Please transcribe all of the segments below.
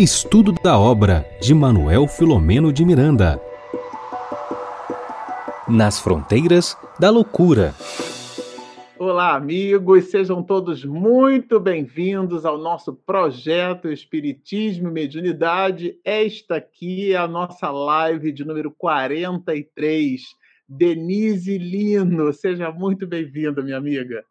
Estudo da obra de Manuel Filomeno de Miranda. Nas fronteiras da loucura. Olá, amigos, sejam todos muito bem-vindos ao nosso projeto Espiritismo e Mediunidade. Esta aqui é a nossa live de número 43. Denise Lino, seja muito bem-vinda, minha amiga.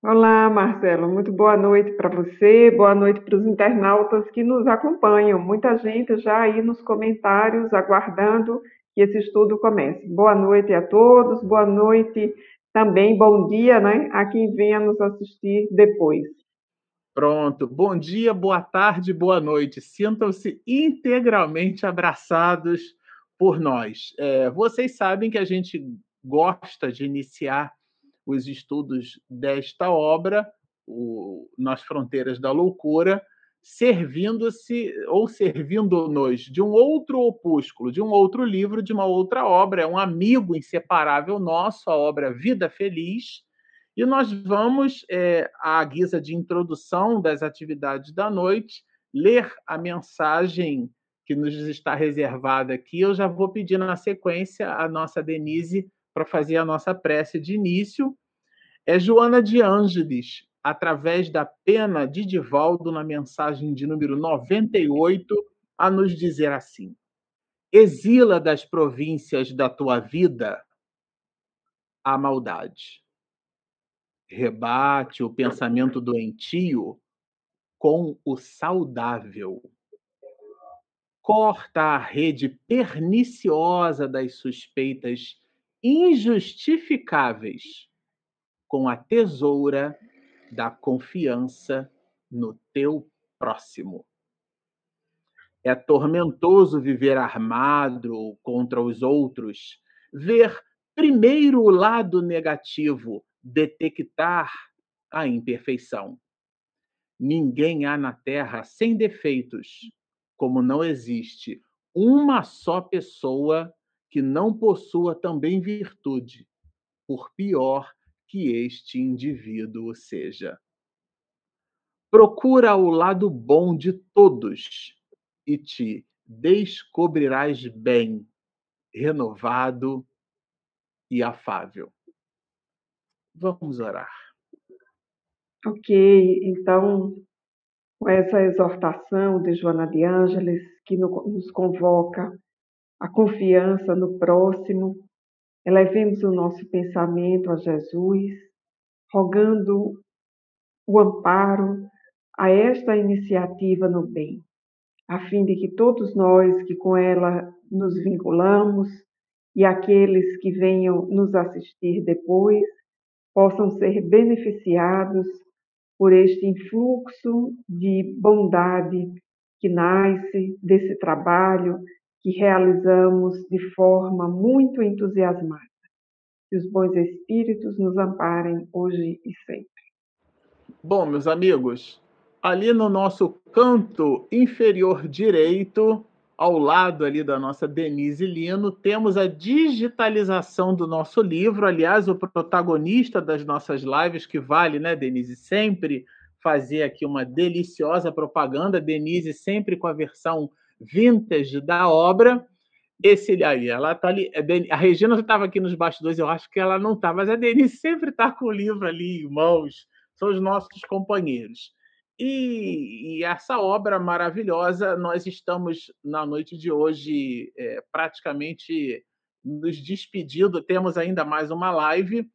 Olá, Marcelo. Muito boa noite para você, boa noite para os internautas que nos acompanham. Muita gente já aí nos comentários aguardando que esse estudo comece. Boa noite a todos, boa noite também, bom dia, né, a quem venha nos assistir depois. Pronto. Bom dia, boa tarde, boa noite. Sintam-se integralmente abraçados por nós. É, vocês sabem que a gente gosta de iniciar os estudos desta obra, o, Nas Fronteiras da Loucura, servindo-se ou servindo-nos de um outro opúsculo, de um outro livro, de uma outra obra, é um amigo inseparável nosso, a obra Vida Feliz. E nós vamos, é, à guisa de introdução das atividades da noite, ler a mensagem que nos está reservada aqui. Eu já vou pedir na sequência a nossa Denise para fazer a nossa prece de início. É Joana de Ângeles, através da pena de Divaldo, na mensagem de número 98, a nos dizer assim: Exila das províncias da tua vida a maldade. Rebate o pensamento doentio com o saudável. Corta a rede perniciosa das suspeitas injustificáveis com a tesoura da confiança no teu próximo. É tormentoso viver armado contra os outros, ver primeiro o lado negativo, detectar a imperfeição. Ninguém há na Terra sem defeitos, como não existe uma só pessoa que não possua também virtude, por pior que este indivíduo seja. Procura o lado bom de todos e te descobrirás bem, renovado e afável. Vamos orar. Ok, então, com essa exortação de Joana de Ângeles, que nos convoca a confiança no próximo, elevemos o nosso pensamento a Jesus, rogando o amparo a esta iniciativa no bem, a fim de que todos nós que com ela nos vinculamos e aqueles que venham nos assistir depois possam ser beneficiados por este influxo de bondade que nasce desse trabalho que realizamos de forma muito entusiasmada. Que os bons espíritos nos amparem hoje e sempre. Bom, meus amigos, ali no nosso canto inferior direito, ao lado ali da nossa Denise Lino, temos a digitalização do nosso livro. Aliás, o protagonista das nossas lives, que vale, né, Denise, sempre fazer aqui uma deliciosa propaganda. Denise sempre com a versão vintage da obra. Esse aí, ela tá ali. A Regina estava aqui nos bastidores, eu acho que ela não está, mas a Denise sempre está com o livro ali em mãos, são os nossos companheiros. E, e, essa obra maravilhosa, nós estamos na noite de hoje é, praticamente nos despedindo. Temos ainda mais uma live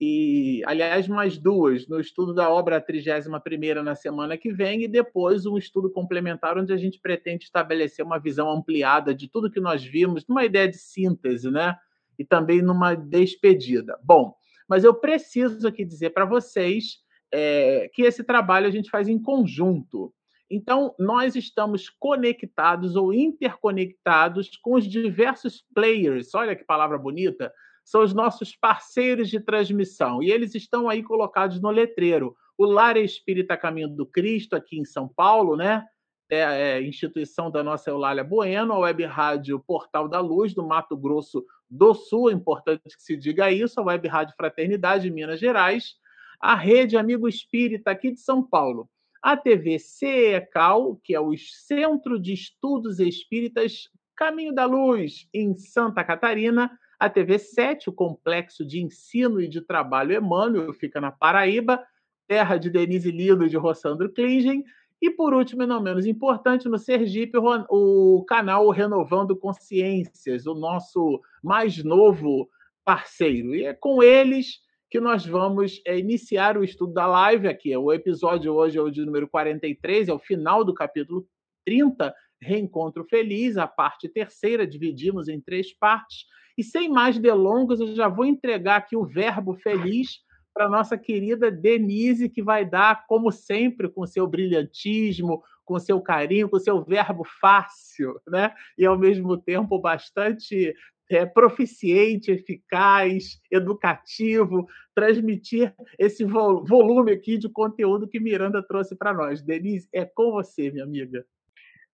e, aliás, mais duas, no estudo da obra 31 na semana que vem, e depois um estudo complementar, onde a gente pretende estabelecer uma visão ampliada de tudo que nós vimos, numa ideia de síntese, né? E também numa despedida. Bom, mas eu preciso aqui dizer para vocês é, que esse trabalho a gente faz em conjunto. Então, nós estamos conectados ou interconectados com os diversos players, olha que palavra bonita, são os nossos parceiros de transmissão. E eles estão aí colocados no letreiro. O Lar Espírita Caminho do Cristo, aqui em São Paulo, né? É, é instituição da nossa Eulália Bueno, a Web Rádio Portal da Luz, do Mato Grosso do Sul, é importante que se diga isso, a Web Rádio Fraternidade, de Minas Gerais, a Rede Amigo Espírita, aqui de São Paulo, a TV CECAL, que é o Centro de Estudos Espíritas Caminho da Luz, em Santa Catarina, a TV 7, o Complexo de Ensino e de Trabalho Emmanuel, fica na Paraíba, terra de Denise Lido e de Rossandro Klingen, e por último, e não menos importante, no Sergipe, o canal Renovando Consciências, o nosso mais novo parceiro. E é com eles que nós vamos é, iniciar o estudo da live aqui. O episódio hoje é o de número 43, é o final do capítulo 30, Reencontro Feliz, a parte terceira, dividimos em três partes. E sem mais delongas, eu já vou entregar aqui o verbo feliz para nossa querida Denise, que vai dar, como sempre, com seu brilhantismo, com seu carinho, com seu verbo fácil, né? E ao mesmo tempo bastante é, proficiente, eficaz, educativo, transmitir esse volume aqui de conteúdo que Miranda trouxe para nós. Denise, é com você, minha amiga.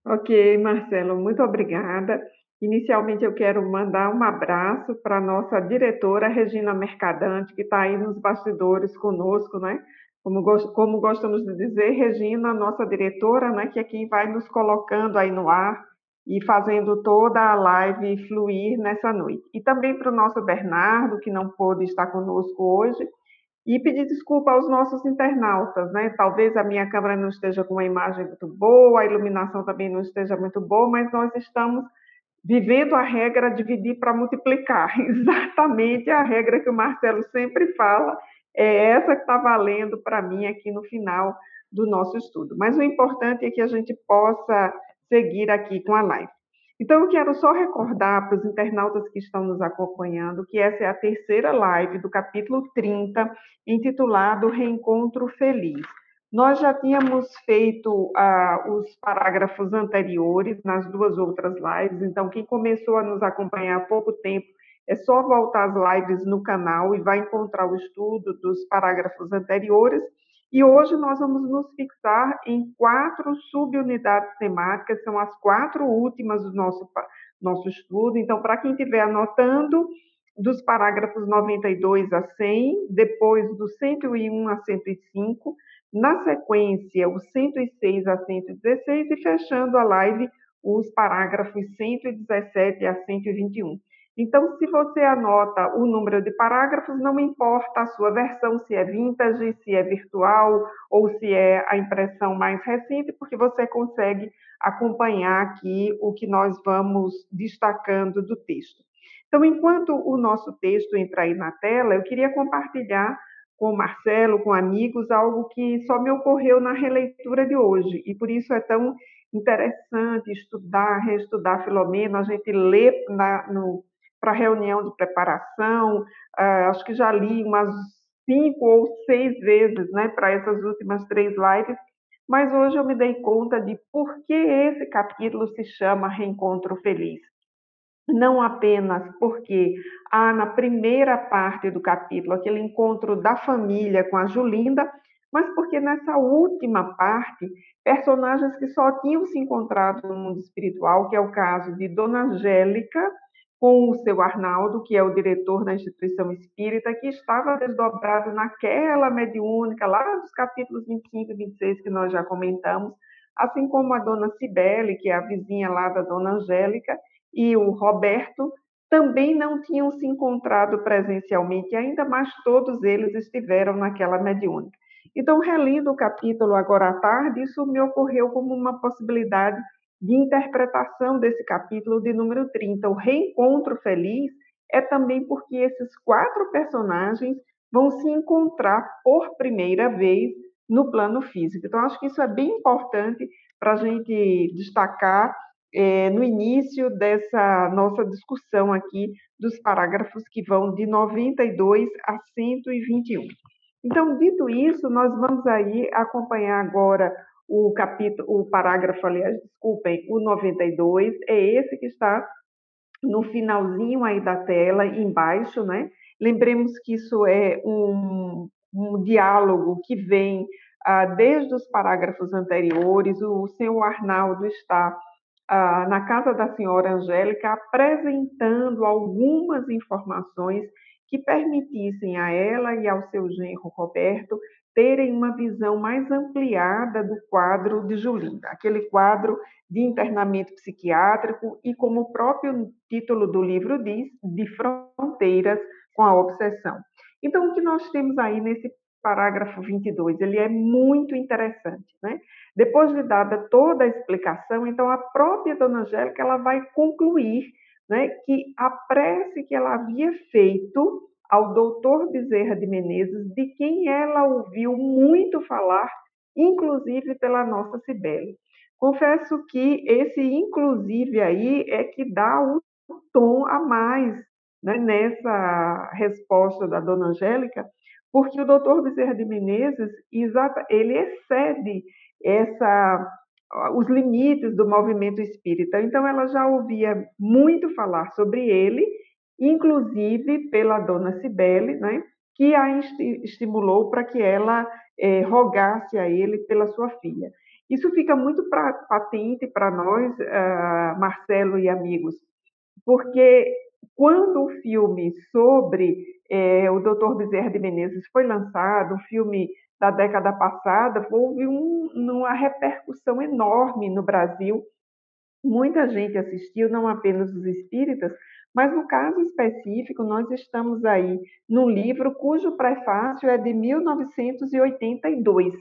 Ok, Marcelo, muito obrigada. Inicialmente, eu quero mandar um abraço para a nossa diretora, Regina Mercadante, que está aí nos bastidores conosco, né? Como, como gostamos de dizer, Regina, nossa diretora, né, que é quem vai nos colocando aí no ar e fazendo toda a live fluir nessa noite. E também para o nosso Bernardo, que não pôde estar conosco hoje, e pedir desculpa aos nossos internautas, né? Talvez a minha câmera não esteja com uma imagem muito boa, a iluminação também não esteja muito boa, mas nós estamos vivendo a regra dividir para multiplicar. Exatamente a regra que o Marcelo sempre fala, é essa que está valendo para mim aqui no final do nosso estudo. Mas o importante é que a gente possa seguir aqui com a live. Então, eu quero só recordar para os internautas que estão nos acompanhando que essa é a terceira live do capítulo 30, intitulado Reencontro Feliz. Nós já tínhamos feito uh, os parágrafos anteriores nas duas outras lives, então, quem começou a nos acompanhar há pouco tempo, é só voltar às lives no canal e vai encontrar o estudo dos parágrafos anteriores. E hoje nós vamos nos fixar em quatro subunidades temáticas, são as quatro últimas do nosso, nosso estudo. Então, para quem estiver anotando, dos parágrafos 92 a 100, depois do 101 a 105, na sequência, o 106 a 116 e fechando a live, os parágrafos 117 a 121. Então, se você anota o número de parágrafos, não importa a sua versão, se é vintage, se é virtual ou se é a impressão mais recente, porque você consegue acompanhar aqui o que nós vamos destacando do texto. Então, enquanto o nosso texto entra aí na tela, eu queria compartilhar com o Marcelo, com amigos, algo que só me ocorreu na releitura de hoje, e por isso é tão interessante estudar, reestudar Filomeno, a gente lê na, no, para reunião de preparação. Uh, acho que já li umas cinco ou seis vezes né, para essas últimas três lives, mas hoje eu me dei conta de por que esse capítulo se chama Reencontro Feliz. Não apenas porque há na primeira parte do capítulo aquele encontro da família com a Julinda, mas porque nessa última parte, personagens que só tinham se encontrado no mundo espiritual, que é o caso de Dona Angélica, com o seu Arnaldo, que é o diretor da instituição espírita, que estava desdobrado naquela mediúnica, lá dos capítulos 25 e 26 que nós já comentamos, assim como a dona Cibele, que é a vizinha lá da dona Angélica, e o Roberto, também não tinham se encontrado presencialmente, ainda mais todos eles estiveram naquela mediúnica. Então, relendo o capítulo agora à tarde, isso me ocorreu como uma possibilidade de interpretação desse capítulo de número 30. O reencontro feliz é também porque esses quatro personagens vão se encontrar por primeira vez no plano físico. Então, acho que isso é bem importante para a gente destacar é, no início dessa nossa discussão aqui dos parágrafos que vão de 92 a 121. Então, dito isso, nós vamos aí acompanhar agora o capítulo, o parágrafo, aliás, desculpem, o 92, é esse que está no finalzinho aí da tela, embaixo, né? Lembremos que isso é um, um diálogo que vem ah, desde os parágrafos anteriores. O senhor Arnaldo está ah, na casa da senhora Angélica apresentando algumas informações que permitissem a ela e ao seu genro Roberto terem uma visão mais ampliada do quadro de Julinda, aquele quadro de internamento psiquiátrico e, como o próprio título do livro diz, de fronteiras com a obsessão. Então, o que nós temos aí nesse parágrafo 22, ele é muito interessante, né? Depois de dada toda a explicação, então a própria Dona Angélica ela vai concluir, né, que a prece que ela havia feito ao doutor Bezerra de Menezes, de quem ela ouviu muito falar, inclusive pela nossa Cibele. Confesso que esse inclusive aí é que dá o tom a mais né, nessa resposta da dona Angélica, porque o doutor Bezerra de Menezes, ele excede essa, os limites do movimento espírita. Então, ela já ouvia muito falar sobre ele, inclusive pela dona Cibele, né, que a estimulou para que ela é, rogasse a ele pela sua filha. Isso fica muito pra, patente para nós, uh, Marcelo e amigos, porque quando o filme sobre é, o Dr. Bezerra de Menezes foi lançado, um filme da década passada, houve um, uma repercussão enorme no Brasil. Muita gente assistiu, não apenas os espíritas, mas no caso específico, nós estamos aí num livro cujo prefácio é de 1982.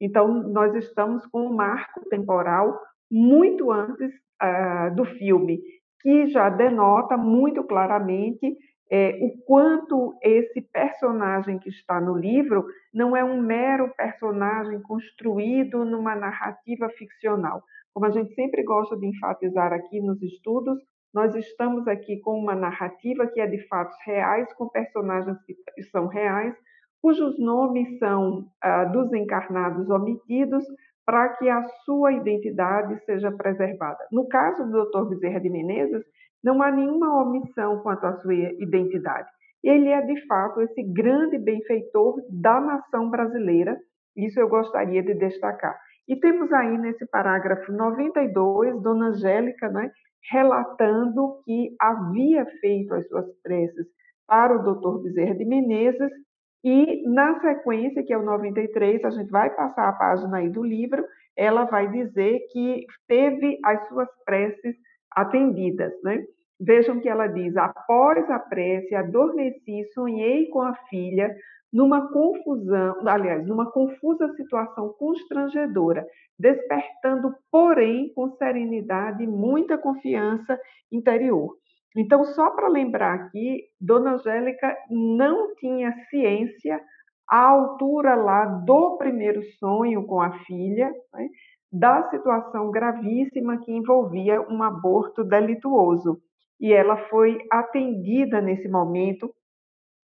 Então, nós estamos com um marco temporal muito antes uh, do filme que já denota muito claramente é, o quanto esse personagem que está no livro não é um mero personagem construído numa narrativa ficcional. Como a gente sempre gosta de enfatizar aqui nos estudos, nós estamos aqui com uma narrativa que é de fatos reais, com personagens que são reais, cujos nomes são ah, dos encarnados omitidos, para que a sua identidade seja preservada. No caso do Dr. Bezerra de Menezes, não há nenhuma omissão quanto à sua identidade. Ele é, de fato, esse grande benfeitor da nação brasileira, isso eu gostaria de destacar. E temos aí nesse parágrafo 92, Dona Angélica, né, relatando que havia feito as suas preces para o Dr. Bezerra de Menezes e na sequência, que é o 93, a gente vai passar a página aí do livro, ela vai dizer que teve as suas preces atendidas, né? Vejam que ela diz: após a prece, adormeci, sonhei com a filha numa confusão, aliás, numa confusa situação constrangedora, despertando, porém, com serenidade e muita confiança interior. Então, só para lembrar aqui, Dona Angélica não tinha ciência à altura lá do primeiro sonho com a filha, né, da situação gravíssima que envolvia um aborto delituoso. E ela foi atendida nesse momento,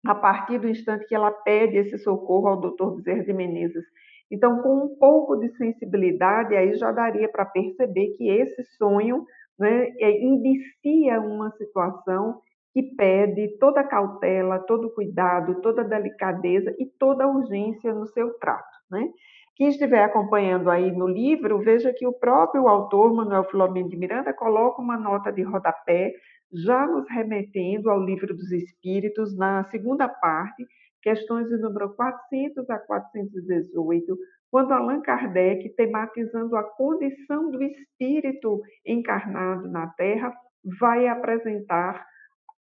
a partir do instante que ela pede esse socorro ao doutor Bezerra de Menezes. Então, com um pouco de sensibilidade, aí já daria para perceber que esse sonho né, é, indicia uma situação que pede toda cautela, todo cuidado, toda delicadeza e toda urgência no seu trato. Né? Quem estiver acompanhando aí no livro, veja que o próprio autor, Manuel Filomeno de Miranda, coloca uma nota de rodapé, já nos remetendo ao livro dos Espíritos, na segunda parte, questões de número 400 a 418, quando Allan Kardec, tematizando a condição do espírito encarnado na Terra, vai apresentar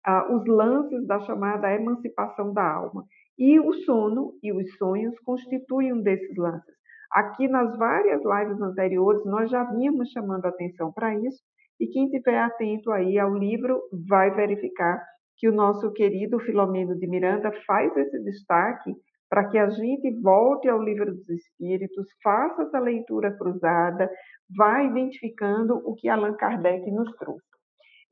ah, os lances da chamada emancipação da alma. E o sono e os sonhos constituem um desses lances. Aqui nas várias lives anteriores, nós já vínhamos chamando atenção para isso, e quem estiver atento aí ao livro vai verificar que o nosso querido Filomeno de Miranda faz esse destaque para que a gente volte ao livro dos Espíritos, faça essa leitura cruzada, vá identificando o que Allan Kardec nos trouxe.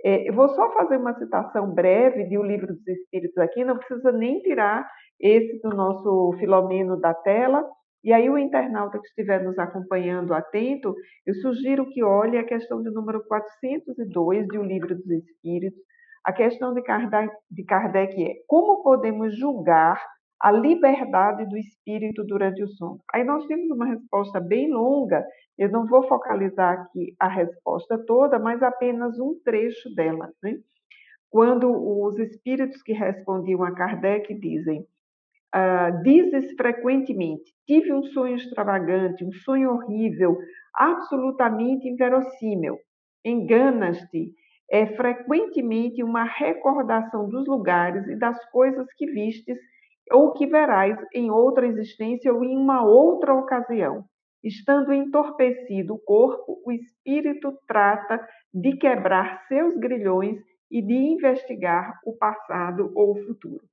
É, eu vou só fazer uma citação breve de O Livro dos Espíritos aqui, não precisa nem tirar esse do nosso Filomeno da tela. E aí, o internauta que estiver nos acompanhando atento, eu sugiro que olhe a questão de número 402 de O Livro dos Espíritos. A questão de Kardec, de Kardec é como podemos julgar a liberdade do espírito durante o sono. Aí nós temos uma resposta bem longa, eu não vou focalizar aqui a resposta toda, mas apenas um trecho dela. Né? Quando os espíritos que respondiam a Kardec dizem: uh, dizes frequentemente: tive um sonho extravagante, um sonho horrível, absolutamente inverossímil. Enganas-te. É frequentemente uma recordação dos lugares e das coisas que vistes ou que verás em outra existência ou em uma outra ocasião. Estando entorpecido o corpo, o espírito trata de quebrar seus grilhões e de investigar o passado ou o futuro.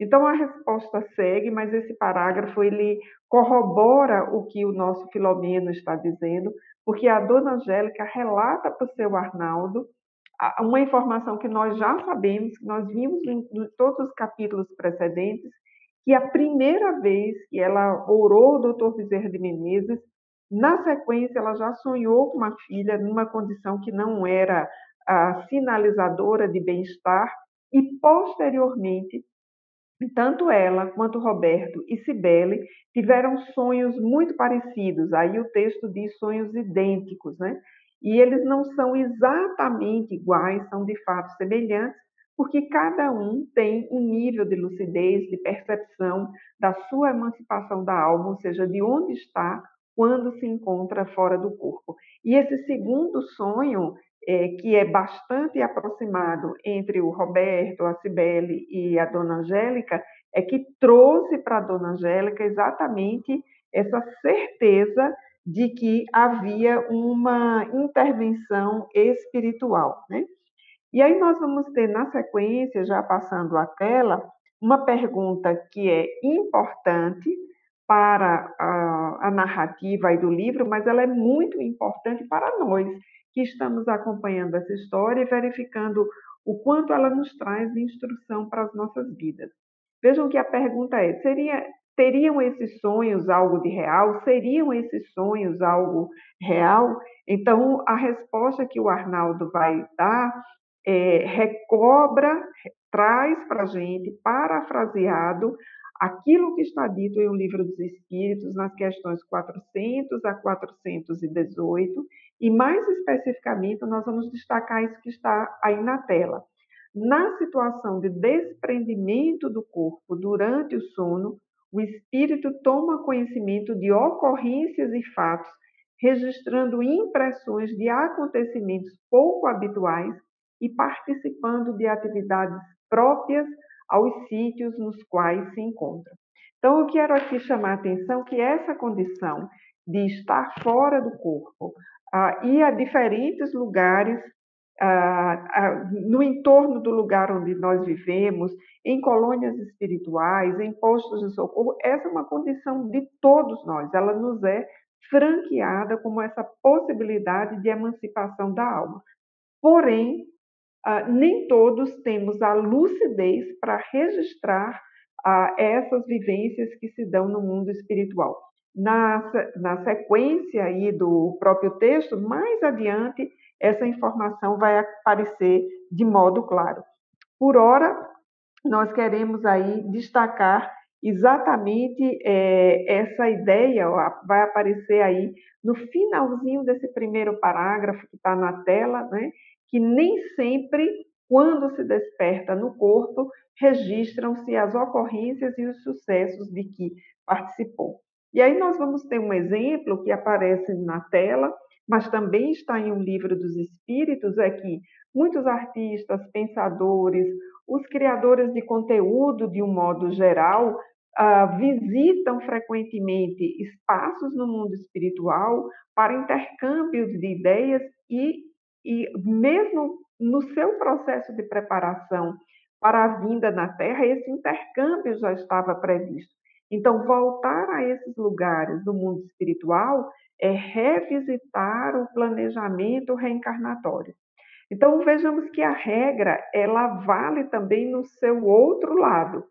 Então a resposta segue, mas esse parágrafo ele corrobora o que o nosso Filomeno está dizendo, porque a dona Angélica relata para o seu Arnaldo uma informação que nós já sabemos, que nós vimos em, todos os capítulos precedentes, que a primeira vez que ela orou o doutor Bezerra de Menezes, na sequência ela já sonhou com uma filha numa condição que não era a sinalizadora de bem-estar e posteriormente tanto ela quanto Roberto e Cibele tiveram sonhos muito parecidos. Aí o texto diz sonhos idênticos, né? E eles não são exatamente iguais, são de fato semelhantes, porque cada um tem um nível de lucidez, de percepção da sua emancipação da alma, ou seja, de onde está quando se encontra fora do corpo. E esse segundo sonho, é, que é bastante aproximado entre o Roberto, a Cibele e a Dona Angélica, é que trouxe para a Dona Angélica exatamente essa certeza de que havia uma intervenção espiritual, né? E aí nós vamos ter na sequência, já passando a tela, uma pergunta que é importante para a, a narrativa do livro, mas ela é muito importante para nós que estamos acompanhando essa história e verificando o quanto ela nos traz de instrução para as nossas vidas. Vejam que a pergunta é: seria, teriam esses sonhos algo de real? Seriam esses sonhos algo real? Então, a resposta que o Arnaldo vai dar é, recobra, traz para a gente, parafraseado, aquilo que está dito em O Livro dos Espíritos, nas questões 400 a 418, e mais especificamente, nós vamos destacar isso que está aí na tela. Na situação de desprendimento do corpo durante o sono, o espírito toma conhecimento de ocorrências e fatos, registrando impressões de acontecimentos pouco habituais e participando de atividades próprias aos sítios nos quais se encontra. Então, eu quero aqui chamar a atenção que essa condição de estar fora do corpo uh, ir a diferentes lugares uh, uh, no entorno do lugar onde nós vivemos, em colônias espirituais, em postos de socorro, essa é uma condição de todos nós, ela nos é franqueada como essa possibilidade de emancipação da alma. Porém, nem todos temos a lucidez para registrar essas vivências que se dão no mundo espiritual. Na, na sequência aí do próprio texto, mais adiante, essa informação vai aparecer de modo claro. Por ora, nós queremos aí destacar exatamente é, essa ideia, ó, vai aparecer aí no finalzinho desse primeiro parágrafo que está na tela, né, que nem sempre, quando se desperta no corpo, registram-se as ocorrências e os sucessos de que participou. E aí nós vamos ter um exemplo que aparece na tela, mas também está em um livro dos espíritos, é que muitos artistas, pensadores, os criadores de conteúdo de um modo geral, uh, visitam frequentemente espaços no mundo espiritual para intercâmbio de ideias e e mesmo no seu processo de preparação para a vinda na Terra, esse intercâmbio já estava previsto. Então, voltar a esses lugares do mundo espiritual é revisitar o planejamento reencarnatório. Então, vejamos que a regra, ela vale também no seu outro lado.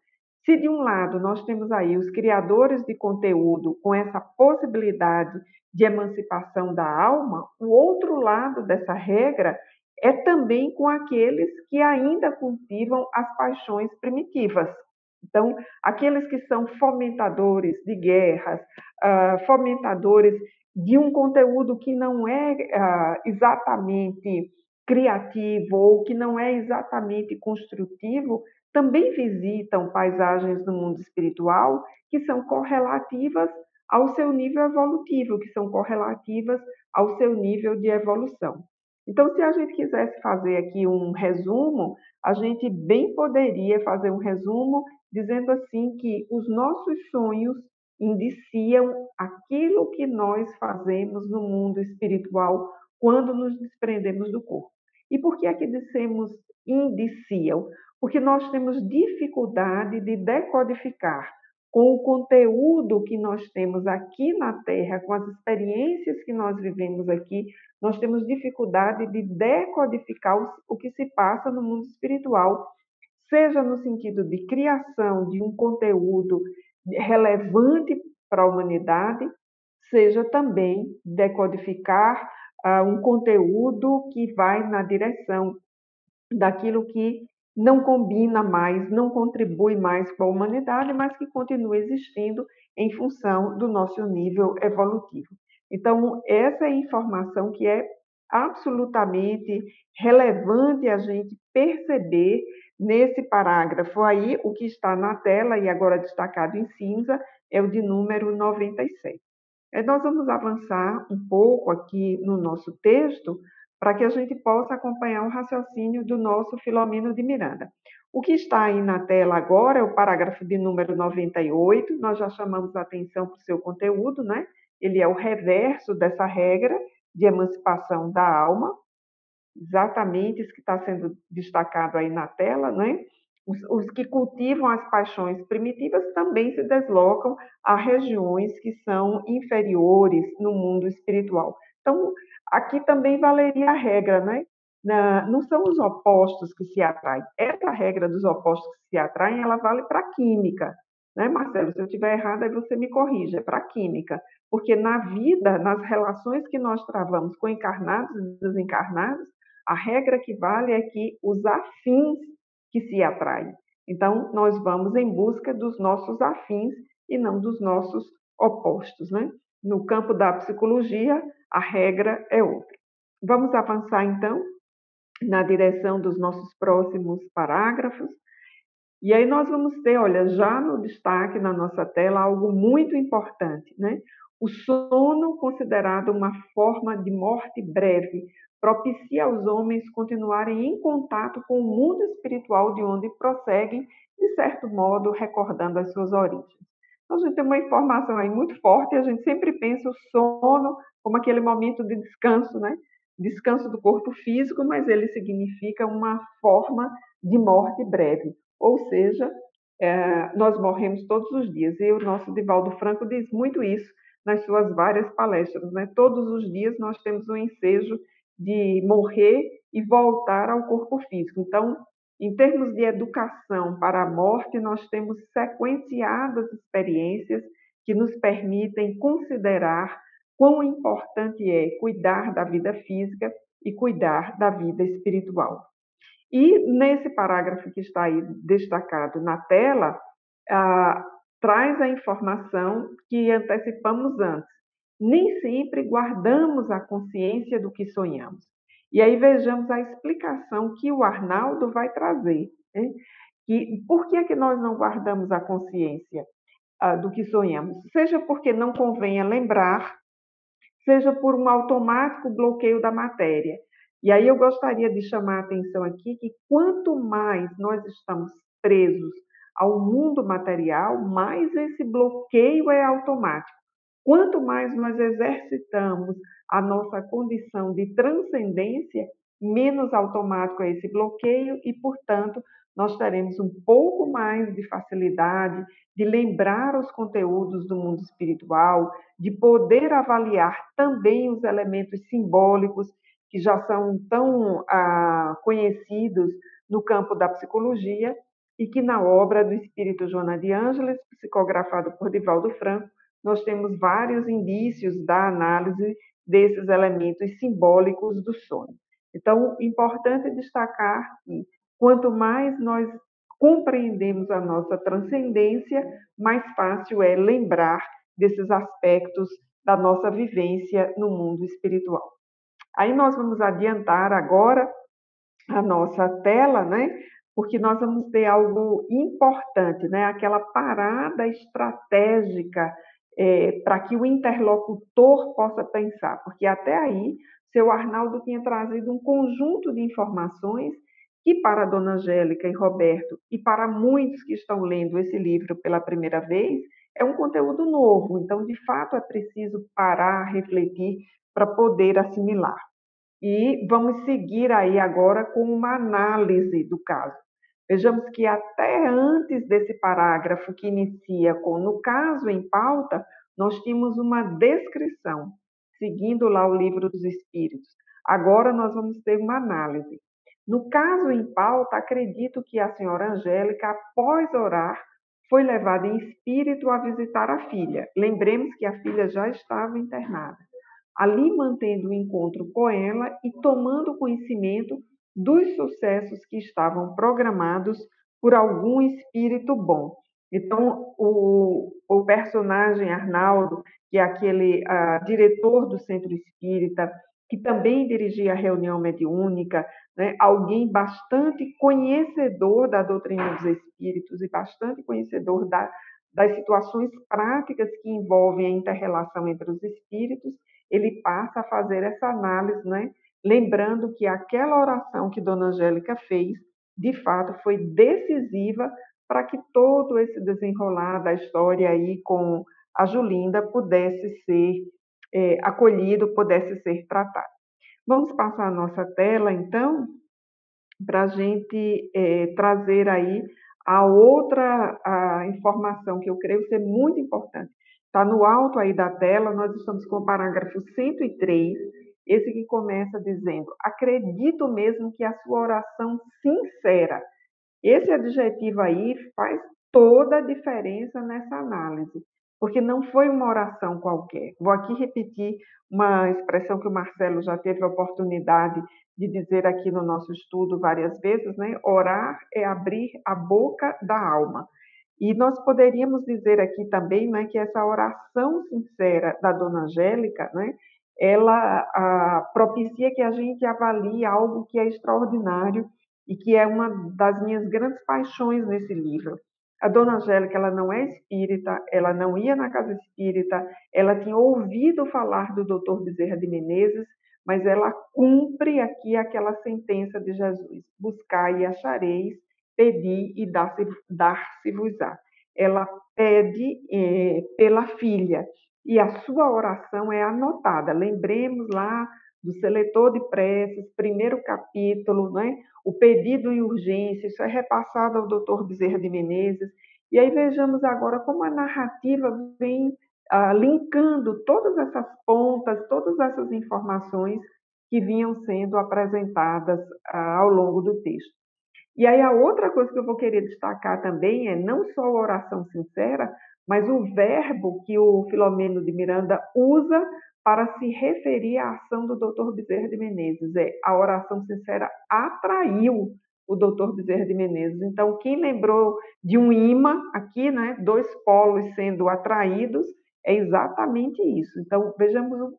Se de um lado nós temos aí os criadores de conteúdo com essa possibilidade de emancipação da alma, o outro lado dessa regra é também com aqueles que ainda cultivam as paixões primitivas. Então, aqueles que são fomentadores de guerras, uh, fomentadores de um conteúdo que não é uh, exatamente criativo ou que não é exatamente construtivo, também visitam paisagens no mundo espiritual que são correlativas ao seu nível evolutivo, que são correlativas ao seu nível de evolução. Então, se a gente quisesse fazer aqui um resumo, a gente bem poderia fazer um resumo dizendo assim que os nossos sonhos indiciam aquilo que nós fazemos no mundo espiritual quando nos desprendemos do corpo. E por que é que dissemos indiciam? Porque nós temos dificuldade de decodificar com o conteúdo que nós temos aqui na Terra, com as experiências que nós vivemos aqui, nós temos dificuldade de decodificar o que se passa no mundo espiritual, seja no sentido de criação de um conteúdo relevante para a humanidade, seja também decodificar uh, um conteúdo que vai na direção daquilo que não combina mais, não contribui mais com a humanidade, mas que continua existindo em função do nosso nível evolutivo. Então, essa é informação que é absolutamente relevante a gente perceber nesse parágrafo aí, o que está na tela e agora destacado em cinza é o de número 97. Nós vamos avançar um pouco aqui no nosso texto para que a gente possa acompanhar o raciocínio do nosso Filomeno de Miranda. O que está aí na tela agora é o parágrafo de número 98, nós já chamamos a atenção para o seu conteúdo, né? Ele é o reverso dessa regra de emancipação da alma, exatamente isso que está sendo destacado aí na tela, né? Os, os, que cultivam as paixões primitivas também se deslocam a regiões que são inferiores no mundo espiritual. Então, aqui também valeria a regra, né? não são os opostos que se atraem. Essa regra dos opostos que se atraem, ela vale para a química. Né, Marcelo? Se eu estiver errada, aí você me corrija, é para a química. Porque na vida, nas relações que nós travamos com encarnados e desencarnados, a regra que vale é que os afins que se atraem. Então, nós vamos em busca dos nossos afins e não dos nossos opostos. Né? No campo da psicologia, a regra é outra. Vamos avançar então na direção dos nossos próximos parágrafos. E aí nós vamos ter, olha, já no destaque na nossa tela, algo muito importante, né? O sono, considerado uma forma de morte breve, propicia aos homens continuarem em contato com o mundo espiritual de onde prosseguem, de certo modo, recordando as suas origens. Então, a gente tem uma informação aí muito forte, a gente sempre pensa o sono como aquele momento de descanso, né? Descanso do corpo físico, mas ele significa uma forma de morte breve. Ou seja, é, nós morremos todos os dias. E o nosso Divaldo Franco diz muito isso nas suas várias palestras. Né? Todos os dias nós temos o ensejo de morrer e voltar ao corpo físico. Então, em termos de educação para a morte, nós temos sequenciadas experiências que nos permitem considerar quão importante é cuidar da vida física e cuidar da vida espiritual. E nesse parágrafo que está aí destacado na tela, traz a informação que antecipamos antes. Nem sempre guardamos a consciência do que sonhamos. E aí vejamos a explicação que o Arnaldo vai trazer. Né? E por que, é que nós não guardamos a consciência ah, do que sonhamos? Seja porque não convenha lembrar, seja por um automático bloqueio da matéria. E aí eu gostaria de chamar a atenção aqui que quanto mais nós estamos presos ao mundo material, mais esse bloqueio é automático. Quanto mais nós exercitamos a nossa condição de transcendência, menos automático é esse bloqueio e, portanto, nós teremos um pouco mais de facilidade de lembrar os conteúdos do mundo espiritual, de poder avaliar também os elementos simbólicos que já são tão ah, conhecidos no campo da psicologia e que na obra do Espírito Joana de Ângeles, psicografado por Divaldo Franco, nós temos vários indícios da análise desses elementos simbólicos do sonho. Então, importante destacar que quanto mais nós compreendemos a nossa transcendência, mais fácil é lembrar desses aspectos da nossa vivência no mundo espiritual. Aí nós vamos adiantar agora a nossa tela, né, porque nós vamos ter algo importante, né? aquela parada estratégica é, para que o interlocutor possa pensar, porque até aí seu Arnaldo tinha trazido um conjunto de informações que para a dona Angélica e Roberto e para muitos que estão lendo esse livro pela primeira vez, é um conteúdo novo, então de fato é preciso parar, refletir para poder assimilar. E vamos seguir aí agora com uma análise do caso. Vejamos que até antes desse parágrafo que inicia com no caso em pauta, nós tínhamos uma descrição, seguindo lá o livro dos Espíritos. Agora nós vamos ter uma análise. No caso em pauta, acredito que a senhora Angélica, após orar, foi levada em espírito a visitar a filha. Lembremos que a filha já estava internada. Ali mantendo o encontro com ela e tomando conhecimento dos sucessos que estavam programados por algum espírito bom. Então, o, o personagem Arnaldo, que é aquele uh, diretor do centro espírita, que também dirigia a reunião mediúnica, né, alguém bastante conhecedor da doutrina dos espíritos e bastante conhecedor da, das situações práticas que envolvem a interrelação entre os espíritos, ele passa a fazer essa análise, né, lembrando que aquela oração que Dona Angélica fez, de fato, foi decisiva para que todo esse desenrolar da história aí com a Julinda pudesse ser é, acolhido, pudesse ser tratado. Vamos passar a nossa tela, então, para a gente é, trazer aí a outra a informação que eu creio ser muito importante. Está no alto aí da tela, nós estamos com o parágrafo 103, esse que começa dizendo: Acredito mesmo que a sua oração sincera. Esse adjetivo aí faz toda a diferença nessa análise, porque não foi uma oração qualquer. Vou aqui repetir uma expressão que o Marcelo já teve a oportunidade de dizer aqui no nosso estudo várias vezes, né? Orar é abrir a boca da alma. E nós poderíamos dizer aqui também, né, que essa oração sincera da Dona Angélica, né, ela a, propicia que a gente avalie algo que é extraordinário e que é uma das minhas grandes paixões nesse livro. A dona Angélica, ela não é espírita, ela não ia na casa espírita, ela tinha ouvido falar do doutor Bezerra de Menezes, mas ela cumpre aqui aquela sentença de Jesus: buscai e achareis, pedi e dar-se-vos-á. Ela pede eh, pela filha, e a sua oração é anotada. Lembremos lá do seletor de preces, primeiro capítulo, né? o pedido em urgência, isso é repassado ao doutor Bezerra de Menezes. E aí vejamos agora como a narrativa vem ah, linkando todas essas pontas, todas essas informações que vinham sendo apresentadas ah, ao longo do texto. E aí a outra coisa que eu vou querer destacar também é não só a oração sincera, mas o verbo que o Filomeno de Miranda usa para se referir à ação do Dr. Bezerra de Menezes. É a oração sincera atraiu o Dr. Bezerra de Menezes. Então, quem lembrou de um imã aqui, né, dois polos sendo atraídos, é exatamente isso. Então, vejamos o,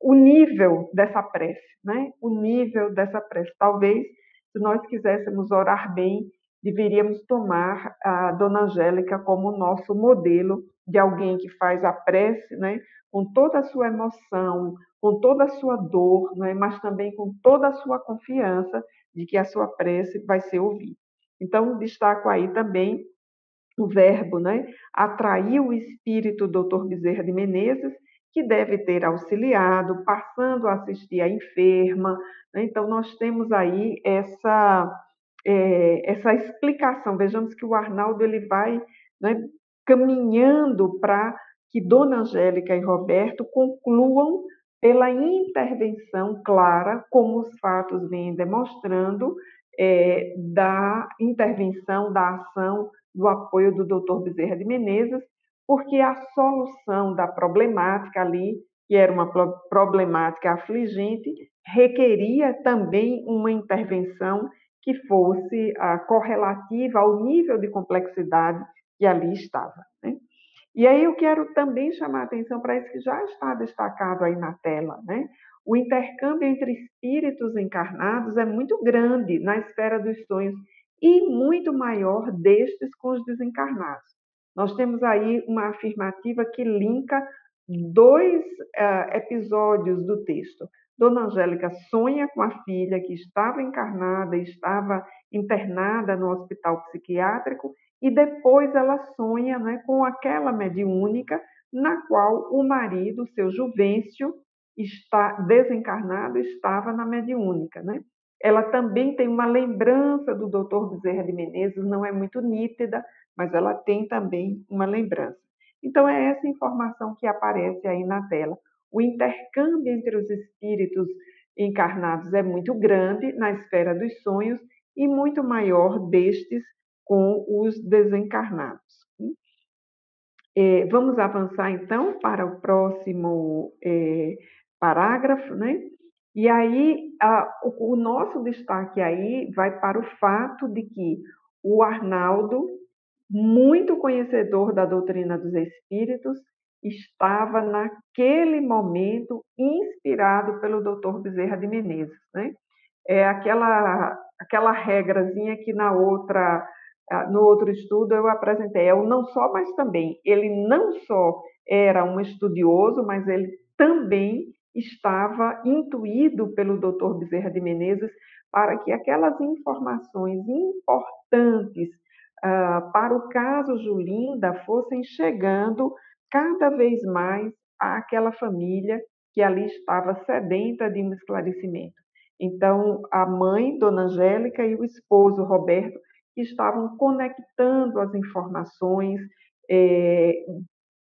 o nível dessa prece, né? O nível dessa prece. Talvez, se nós quiséssemos orar bem, deveríamos tomar a Dona Angélica como nosso modelo de alguém que faz a prece, né, com toda a sua emoção, com toda a sua dor, né, mas também com toda a sua confiança de que a sua prece vai ser ouvida. Então, destaco aí também o verbo, né, atrair o espírito do Dr. Bezerra de Menezes, que deve ter auxiliado, passando a assistir a enferma. Né? Então, nós temos aí essa é, essa explicação. Vejamos que o Arnaldo ele vai né, caminhando para que Dona Angélica e Roberto concluam pela intervenção clara, como os fatos vêm demonstrando, é, da intervenção, da ação, do apoio do Dr. Bezerra de Menezes, porque a solução da problemática ali, que era uma problemática afligente, requeria também uma intervenção que fosse ah, correlativa ao nível de complexidade que ali estava. Né? E aí eu quero também chamar a atenção para isso que já está destacado aí na tela. Né? O intercâmbio entre espíritos encarnados é muito grande na esfera dos sonhos. e muito maior destes com os desencarnados. Nós temos aí uma afirmativa que linka dois uh, episódios do texto. Dona Angélica sonha com a filha que estava encarnada, estava internada no hospital psiquiátrico, e depois ela sonha né, com aquela mediúnica na qual o marido, seu Juvencio, está desencarnado, estava na mediúnica. Né? Ela também tem uma lembrança do Dr. Bezerra de Menezes, não é muito nítida, mas ela tem também uma lembrança. Então, é essa informação que aparece aí na tela. O intercâmbio entre os espíritos encarnados é muito grande na esfera dos sonhos e muito maior destes com os desencarnados. É, vamos avançar então para o próximo é, parágrafo, né? E aí a, o, o nosso destaque aí vai para o fato de que o Arnaldo, muito conhecedor da doutrina dos espíritos, estava naquele momento inspirado pelo Dr. Bezerra de Menezes, né? É aquela aquela regrazinha que na outra no outro estudo eu apresentei, é o não só, mas também. Ele não só era um estudioso, mas ele também estava intuído pelo Dr. Bezerra de Menezes para que aquelas informações importantes uh, para o caso Julinda fossem chegando cada vez mais àquela família que ali estava sedenta de um esclarecimento. Então, a mãe, Dona Angélica, e o esposo, Roberto, estavam conectando as informações, é,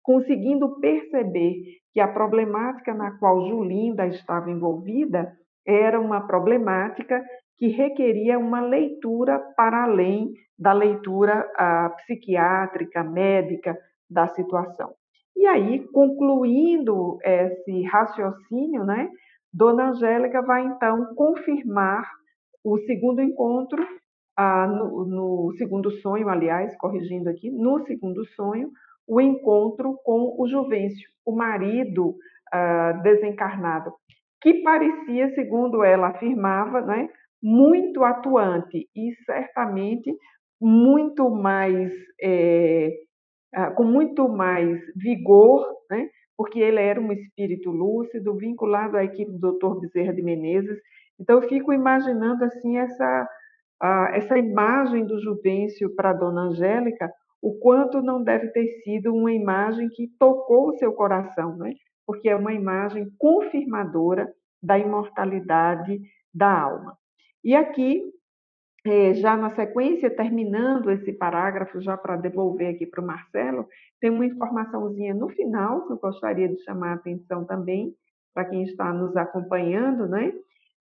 conseguindo perceber que a problemática na qual Julinda estava envolvida era uma problemática que requeria uma leitura para além da leitura a, psiquiátrica, médica da situação. E aí, concluindo esse raciocínio, né, Dona Angélica vai então confirmar o segundo encontro, ah, no, no, segundo sonho, aliás, corrigindo aqui, no segundo sonho, o encontro com o Juvencio, o marido ah, desencarnado, que parecia, segundo ela afirmava, né, muito atuante e certamente muito mais é, com muito mais vigor, né? porque ele era um espírito lúcido, vinculado à equipe do Dr. Bezerra de Menezes. Então, eu fico imaginando assim essa, essa imagem do Juvencio para Dona Angélica, o quanto não deve ter sido uma imagem que tocou o seu coração, né? porque é uma imagem confirmadora da imortalidade da alma. E aqui é, já na sequência, terminando esse parágrafo, já para devolver aqui para o Marcelo, tem uma informaçãozinha no final que eu gostaria de chamar a atenção também para quem está nos acompanhando, né?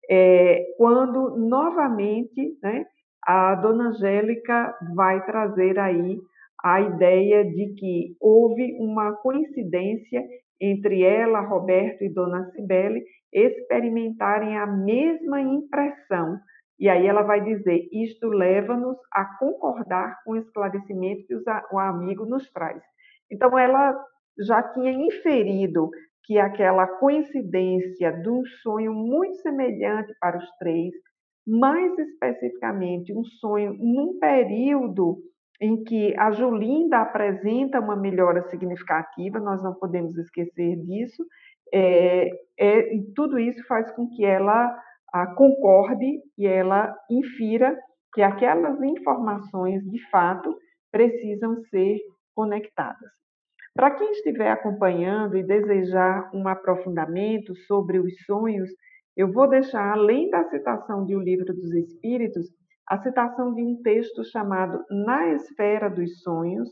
É, quando novamente, né, a Dona Angélica vai trazer aí a ideia de que houve uma coincidência entre ela, Roberto e Dona Cibele experimentarem a mesma impressão e aí ela vai dizer: isto leva-nos a concordar com o esclarecimento que o amigo nos traz. Então, ela já tinha inferido que aquela coincidência de um sonho muito semelhante para os três, mais especificamente um sonho num período em que a Julinda apresenta uma melhora significativa, nós não podemos esquecer disso, é, é, e tudo isso faz com que ela concorde e ela infira que aquelas informações, de fato, precisam ser conectadas. Para quem estiver acompanhando e desejar um aprofundamento sobre os sonhos, eu vou deixar, além da citação de O Livro dos Espíritos, a citação de um texto chamado Na Esfera dos Sonhos,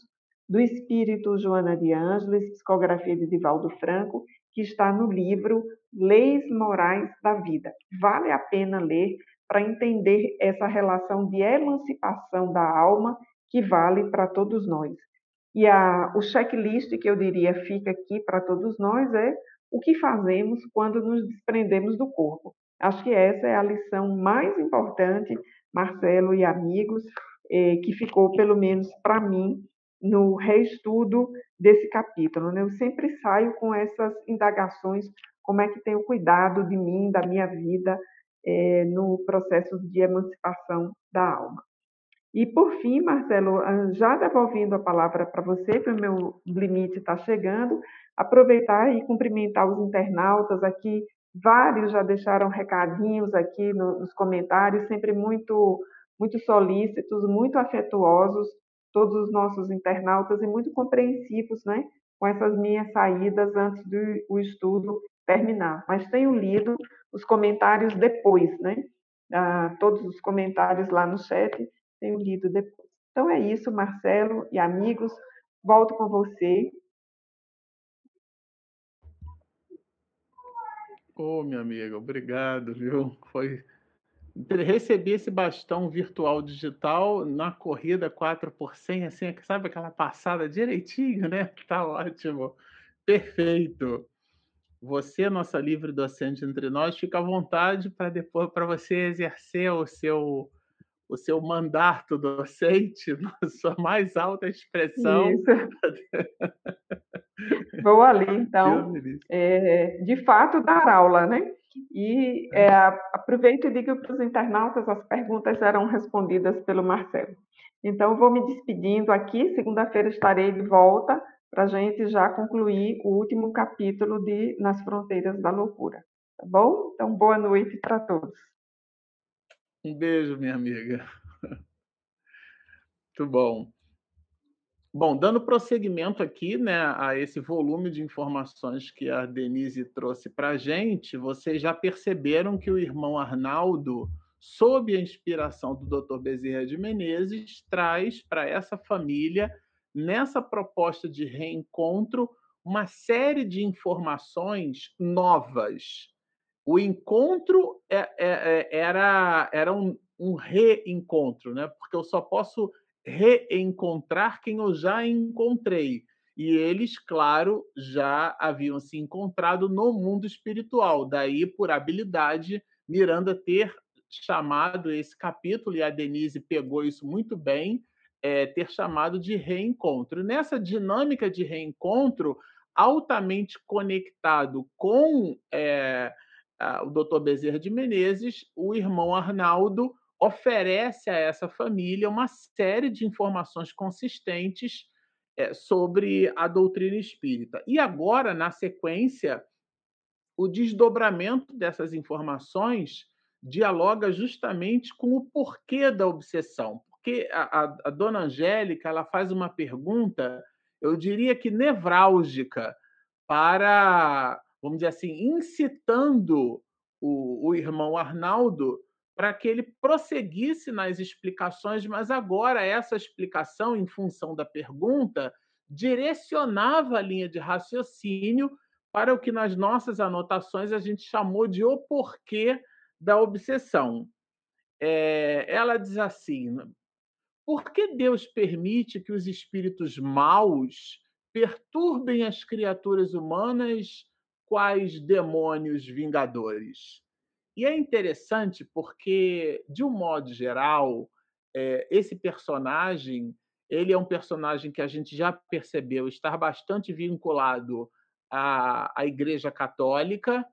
do espírito Joana de Ângeles, psicografia de Divaldo Franco, que está no livro Leis Morais da Vida. Vale a pena ler para entender essa relação de emancipação da alma que vale para todos nós. E a, o checklist que eu diria fica aqui para todos nós é o que fazemos quando nos desprendemos do corpo. Acho que essa é a lição mais importante, Marcelo e amigos, eh, que ficou, pelo menos para mim, no reestudo desse capítulo. Né? Eu sempre saio com essas indagações, como é que tenho cuidado de mim, da minha vida, é, no processo de emancipação da alma. E, por fim, Marcelo, ah, já devolvendo a palavra para você, que o meu limite está chegando, aproveitar e cumprimentar os internautas aqui. Vários já deixaram recadinhos aqui nos comentários, sempre muito, muito solícitos, muito afetuosos, todos os nossos internautas e muito compreensivos, né? Com essas minhas saídas antes do estudo terminar. Mas tenho lido os comentários depois, né? Ah, todos os comentários lá no chat tenho lido depois. Então é isso, Marcelo e amigos. Volto com você. Ô, oh, minha amiga, obrigado, viu? Foi recebi esse bastão virtual digital na corrida 4 por 100, assim, sabe aquela passada direitinho, né? Tá ótimo. Perfeito. Você, nossa livre docente entre nós, fica à vontade para depois para você exercer o seu o seu mandato docente na sua mais alta expressão. Isso. Vou ali, então, é, de fato, dar aula, né? E é, aproveito e digo para os internautas, as perguntas serão respondidas pelo Marcelo. Então, vou me despedindo aqui, segunda-feira estarei de volta para a gente já concluir o último capítulo de Nas Fronteiras da Loucura. Tá bom? Então, boa noite para todos. Um beijo, minha amiga. Muito bom. Bom, dando prosseguimento aqui né, a esse volume de informações que a Denise trouxe para a gente, vocês já perceberam que o irmão Arnaldo, sob a inspiração do Dr. Bezerra de Menezes, traz para essa família, nessa proposta de reencontro, uma série de informações novas, o encontro é, é, é, era, era um, um reencontro, né? porque eu só posso reencontrar quem eu já encontrei. E eles, claro, já haviam se encontrado no mundo espiritual. Daí, por habilidade, Miranda ter chamado esse capítulo, e a Denise pegou isso muito bem, é, ter chamado de reencontro. Nessa dinâmica de reencontro, altamente conectado com é, o Dr. Bezerra de Menezes, o irmão Arnaldo oferece a essa família uma série de informações consistentes é, sobre a doutrina espírita. E agora, na sequência, o desdobramento dessas informações dialoga justamente com o porquê da obsessão. Porque a, a, a dona Angélica ela faz uma pergunta, eu diria que nevrálgica, para vamos dizer assim, incitando o, o irmão Arnaldo para que ele prosseguisse nas explicações, mas agora essa explicação, em função da pergunta, direcionava a linha de raciocínio para o que nas nossas anotações a gente chamou de o porquê da obsessão. É, ela diz assim: por que Deus permite que os espíritos maus perturbem as criaturas humanas quais demônios vingadores. E é interessante porque, de um modo geral, é, esse personagem ele é um personagem que a gente já percebeu estar bastante vinculado à, à Igreja Católica.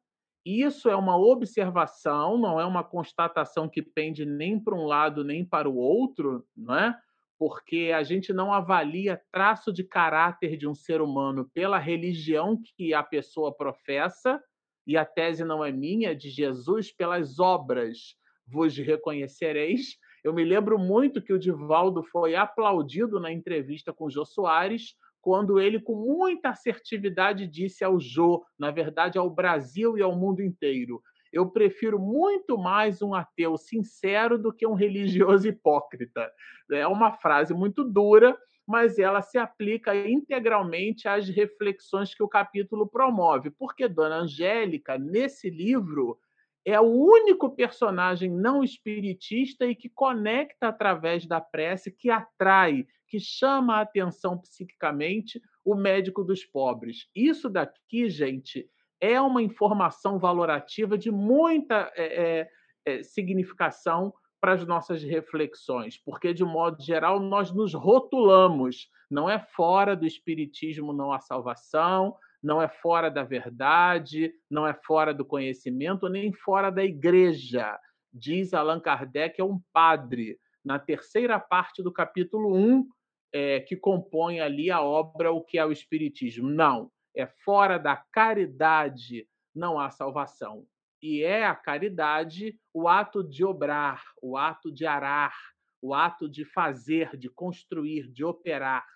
Isso é uma observação, não é uma constatação que pende nem para um lado nem para o outro, não é? porque a gente não avalia traço de caráter de um ser humano pela religião que a pessoa professa, e a tese não é minha, de Jesus, pelas obras vos reconhecereis. Eu me lembro muito que o Divaldo foi aplaudido na entrevista com o Jô Soares, quando ele, com muita assertividade, disse ao Jô, na verdade ao Brasil e ao mundo inteiro: eu prefiro muito mais um ateu sincero do que um religioso hipócrita. É uma frase muito dura, mas ela se aplica integralmente às reflexões que o capítulo promove, porque Dona Angélica, nesse livro, é o único personagem não espiritista e que conecta através da prece, que atrai, que chama a atenção psiquicamente o médico dos pobres. Isso daqui, gente, é uma informação valorativa de muita é, é, significação para as nossas reflexões, porque, de modo geral, nós nos rotulamos. Não é fora do Espiritismo não há salvação, não é fora da verdade, não é fora do conhecimento, nem fora da igreja. Diz Allan Kardec, é um padre na terceira parte do capítulo 1, é, que compõe ali a obra O que é o Espiritismo. Não, é fora da caridade não há salvação. E é a caridade o ato de obrar, o ato de arar, o ato de fazer, de construir, de operar.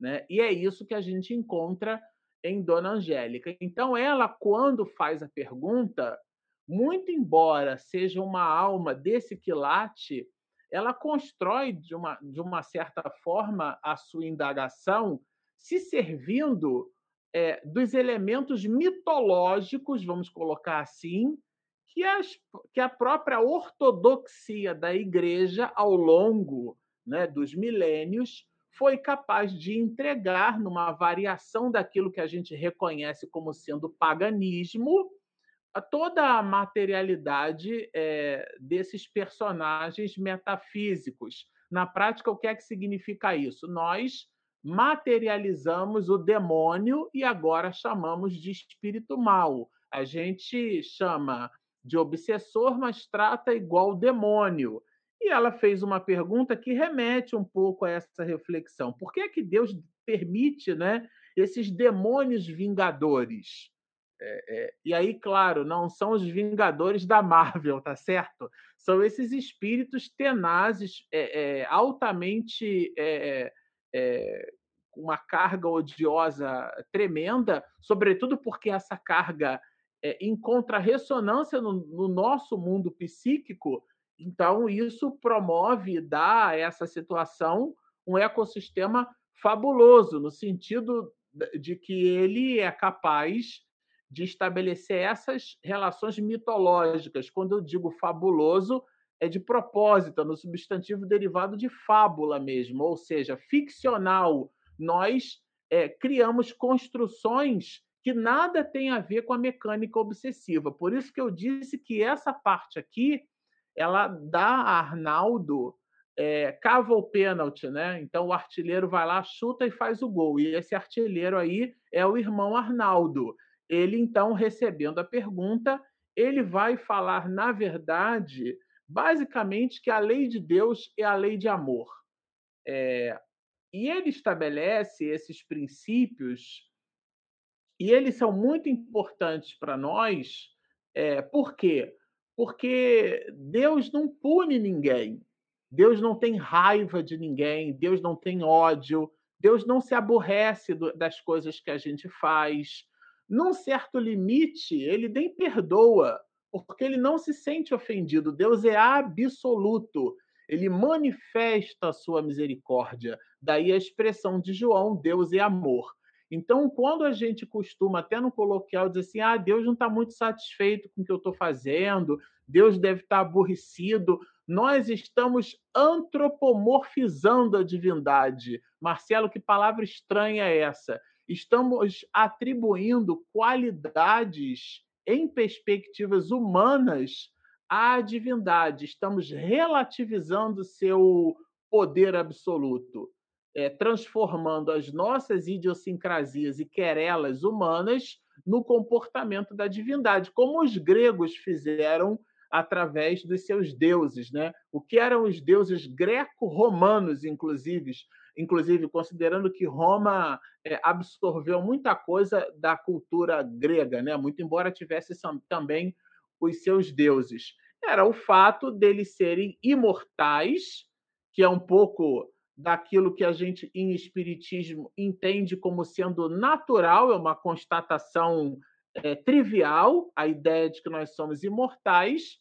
Né? E é isso que a gente encontra em Dona Angélica. Então, ela, quando faz a pergunta, muito embora seja uma alma desse quilate, ela constrói de uma, de uma certa forma a sua indagação se servindo é, dos elementos mitológicos, vamos colocar assim, que, as, que a própria ortodoxia da igreja, ao longo né, dos milênios, foi capaz de entregar numa variação daquilo que a gente reconhece como sendo paganismo, toda a materialidade é, desses personagens metafísicos. Na prática, o que é que significa isso? Nós materializamos o demônio e agora chamamos de espírito mal. A gente chama de obsessor, mas trata igual demônio. E ela fez uma pergunta que remete um pouco a essa reflexão. Por que é que Deus permite né, esses demônios vingadores? É, é, e aí, claro, não são os vingadores da Marvel, tá certo? São esses espíritos tenazes, é, é altamente é, é, uma carga odiosa tremenda, sobretudo porque essa carga encontra ressonância no, no nosso mundo psíquico então, isso promove, dá a essa situação um ecossistema fabuloso, no sentido de que ele é capaz de estabelecer essas relações mitológicas. Quando eu digo fabuloso, é de propósito, no substantivo derivado de fábula mesmo, ou seja, ficcional. Nós é, criamos construções que nada tem a ver com a mecânica obsessiva. Por isso que eu disse que essa parte aqui ela dá a Arnaldo, é, cava o pênalti, né? Então o artilheiro vai lá, chuta e faz o gol. E esse artilheiro aí é o irmão Arnaldo. Ele, então, recebendo a pergunta, ele vai falar, na verdade, basicamente que a lei de Deus é a lei de amor. É, e ele estabelece esses princípios, e eles são muito importantes para nós, é, por quê? Porque Deus não pune ninguém. Deus não tem raiva de ninguém, Deus não tem ódio, Deus não se aborrece das coisas que a gente faz. Num certo limite, ele nem perdoa, porque ele não se sente ofendido. Deus é absoluto. Ele manifesta a sua misericórdia. Daí a expressão de João: Deus é amor. Então, quando a gente costuma, até no coloquial, dizer assim: ah, Deus não está muito satisfeito com o que eu estou fazendo, Deus deve estar tá aborrecido, nós estamos antropomorfizando a divindade. Marcelo, que palavra estranha é essa? Estamos atribuindo qualidades em perspectivas humanas à divindade, estamos relativizando seu poder absoluto é, transformando as nossas idiosincrasias e querelas humanas no comportamento da divindade, como os gregos fizeram através dos seus deuses, né? O que eram os deuses greco-romanos, inclusive, inclusive considerando que Roma é, absorveu muita coisa da cultura grega, né? Muito embora tivesse também os seus deuses, era o fato deles serem imortais, que é um pouco daquilo que a gente em espiritismo entende como sendo natural, é uma constatação é, trivial, a ideia de que nós somos imortais.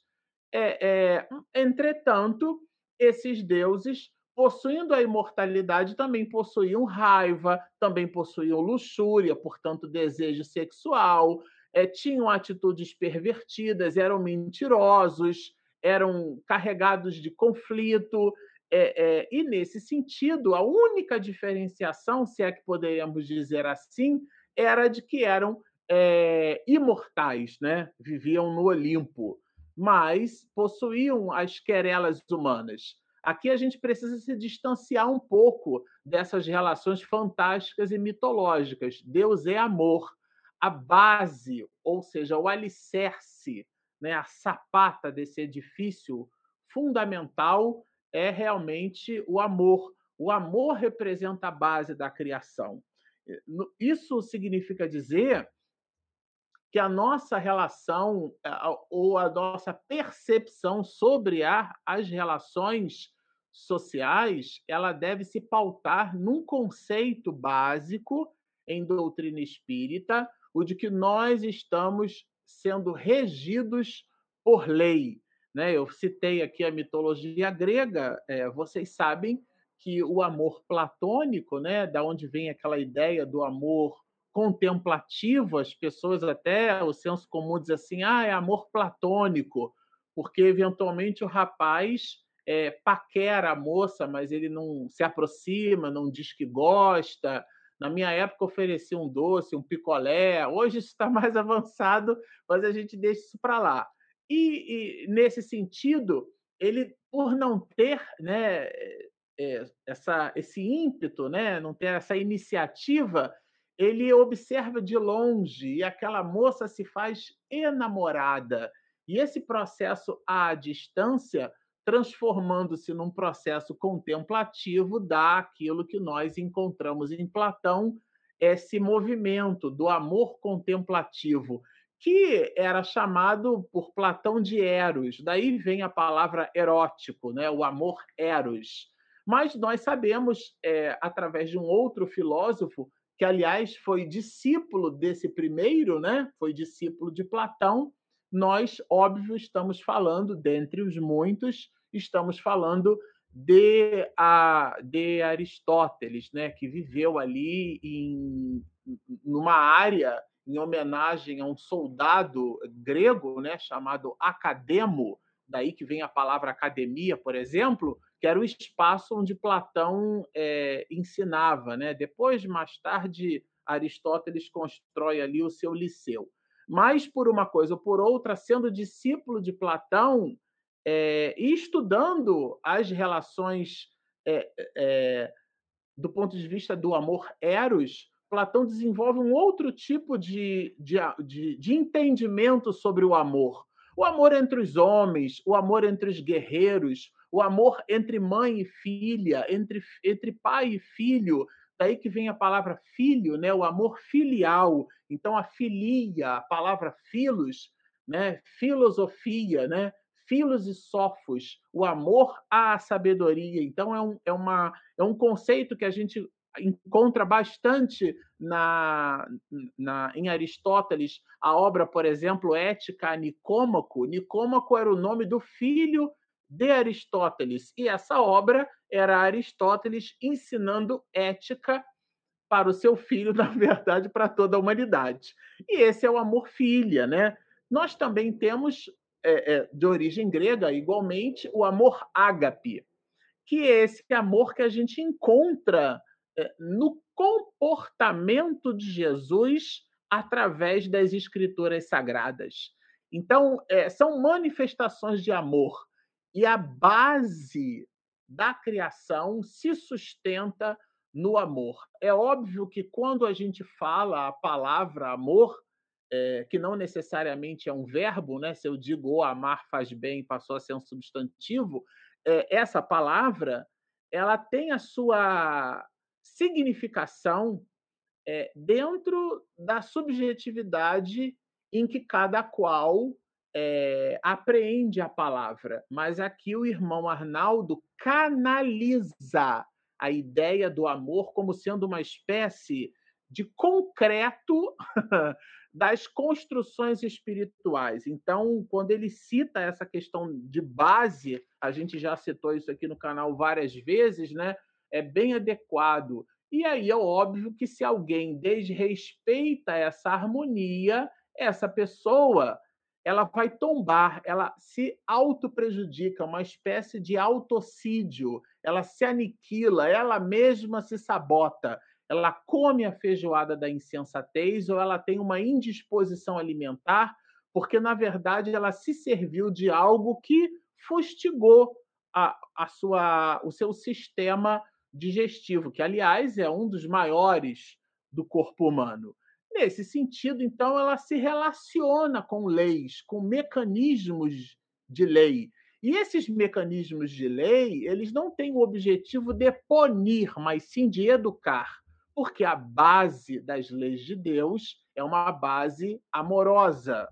É, é, entretanto, esses deuses, possuindo a imortalidade, também possuíam raiva, também possuíam luxúria, portanto, desejo sexual, é, tinham atitudes pervertidas, eram mentirosos, eram carregados de conflito, é, é, e, nesse sentido, a única diferenciação, se é que poderíamos dizer assim, era de que eram é, imortais, né? viviam no Olimpo, mas possuíam as querelas humanas. Aqui a gente precisa se distanciar um pouco dessas relações fantásticas e mitológicas. Deus é amor. A base, ou seja, o alicerce, né, a sapata desse edifício fundamental é realmente o amor. O amor representa a base da criação. Isso significa dizer que a nossa relação ou a nossa percepção sobre as relações sociais, ela deve se pautar num conceito básico em doutrina espírita, o de que nós estamos sendo regidos por lei. Né? Eu citei aqui a mitologia grega, é, vocês sabem que o amor platônico, né, da onde vem aquela ideia do amor contemplativo, as pessoas até, o senso comum diz assim, ah, é amor platônico, porque eventualmente o rapaz é, paquera a moça, mas ele não se aproxima, não diz que gosta. Na minha época oferecia um doce, um picolé. Hoje isso está mais avançado, mas a gente deixa isso para lá. E, e, nesse sentido, ele, por não ter né, é, essa, esse ímpeto, né, não ter essa iniciativa, ele observa de longe e aquela moça se faz enamorada. E esse processo à distância, transformando-se num processo contemplativo, dá aquilo que nós encontramos em Platão, esse movimento do amor contemplativo, que era chamado por Platão de eros. Daí vem a palavra erótico, né? o amor eros. Mas nós sabemos, é, através de um outro filósofo, que aliás foi discípulo desse primeiro, né? Foi discípulo de Platão. Nós, óbvio, estamos falando, dentre os muitos, estamos falando de, a, de Aristóteles, né? Que viveu ali em numa área em homenagem a um soldado grego, né? Chamado Academo. Daí que vem a palavra academia, por exemplo, que era o espaço onde Platão é, ensinava. Né? Depois, mais tarde, Aristóteles constrói ali o seu liceu. Mas, por uma coisa ou por outra, sendo discípulo de Platão é, e estudando as relações é, é, do ponto de vista do amor eros, Platão desenvolve um outro tipo de, de, de, de entendimento sobre o amor. O amor entre os homens, o amor entre os guerreiros, o amor entre mãe e filha, entre, entre pai e filho, daí que vem a palavra filho, né? o amor filial. Então, a filia, a palavra filos, né? filosofia, né? filos e sofos, o amor à sabedoria. Então, é um, é, uma, é um conceito que a gente encontra bastante na, na, em Aristóteles a obra, por exemplo, Ética Nicômaco. Nicômaco era o nome do filho de Aristóteles. E essa obra era Aristóteles ensinando ética para o seu filho, na verdade, para toda a humanidade. E esse é o amor-filha, né? Nós também temos, é, é, de origem grega, igualmente, o amor ágape, que é esse amor que a gente encontra no comportamento de Jesus através das escrituras sagradas. Então, é, são manifestações de amor e a base da criação se sustenta no amor. É óbvio que quando a gente fala a palavra amor, é, que não necessariamente é um verbo, né? Se eu digo o amar faz bem, passou a ser um substantivo, é, essa palavra ela tem a sua significação é, dentro da subjetividade em que cada qual é, apreende a palavra, mas aqui o irmão Arnaldo canaliza a ideia do amor como sendo uma espécie de concreto das construções espirituais. Então, quando ele cita essa questão de base, a gente já citou isso aqui no canal várias vezes, né? É bem adequado. E aí é óbvio que se alguém desrespeita essa harmonia, essa pessoa ela vai tombar, ela se autoprejudica, uma espécie de autocídio, ela se aniquila, ela mesma se sabota, ela come a feijoada da insensatez ou ela tem uma indisposição alimentar, porque na verdade ela se serviu de algo que fustigou a, a sua, o seu sistema digestivo, que aliás é um dos maiores do corpo humano. Nesse sentido, então, ela se relaciona com leis, com mecanismos de lei. E esses mecanismos de lei, eles não têm o objetivo de punir, mas sim de educar, porque a base das leis de Deus é uma base amorosa.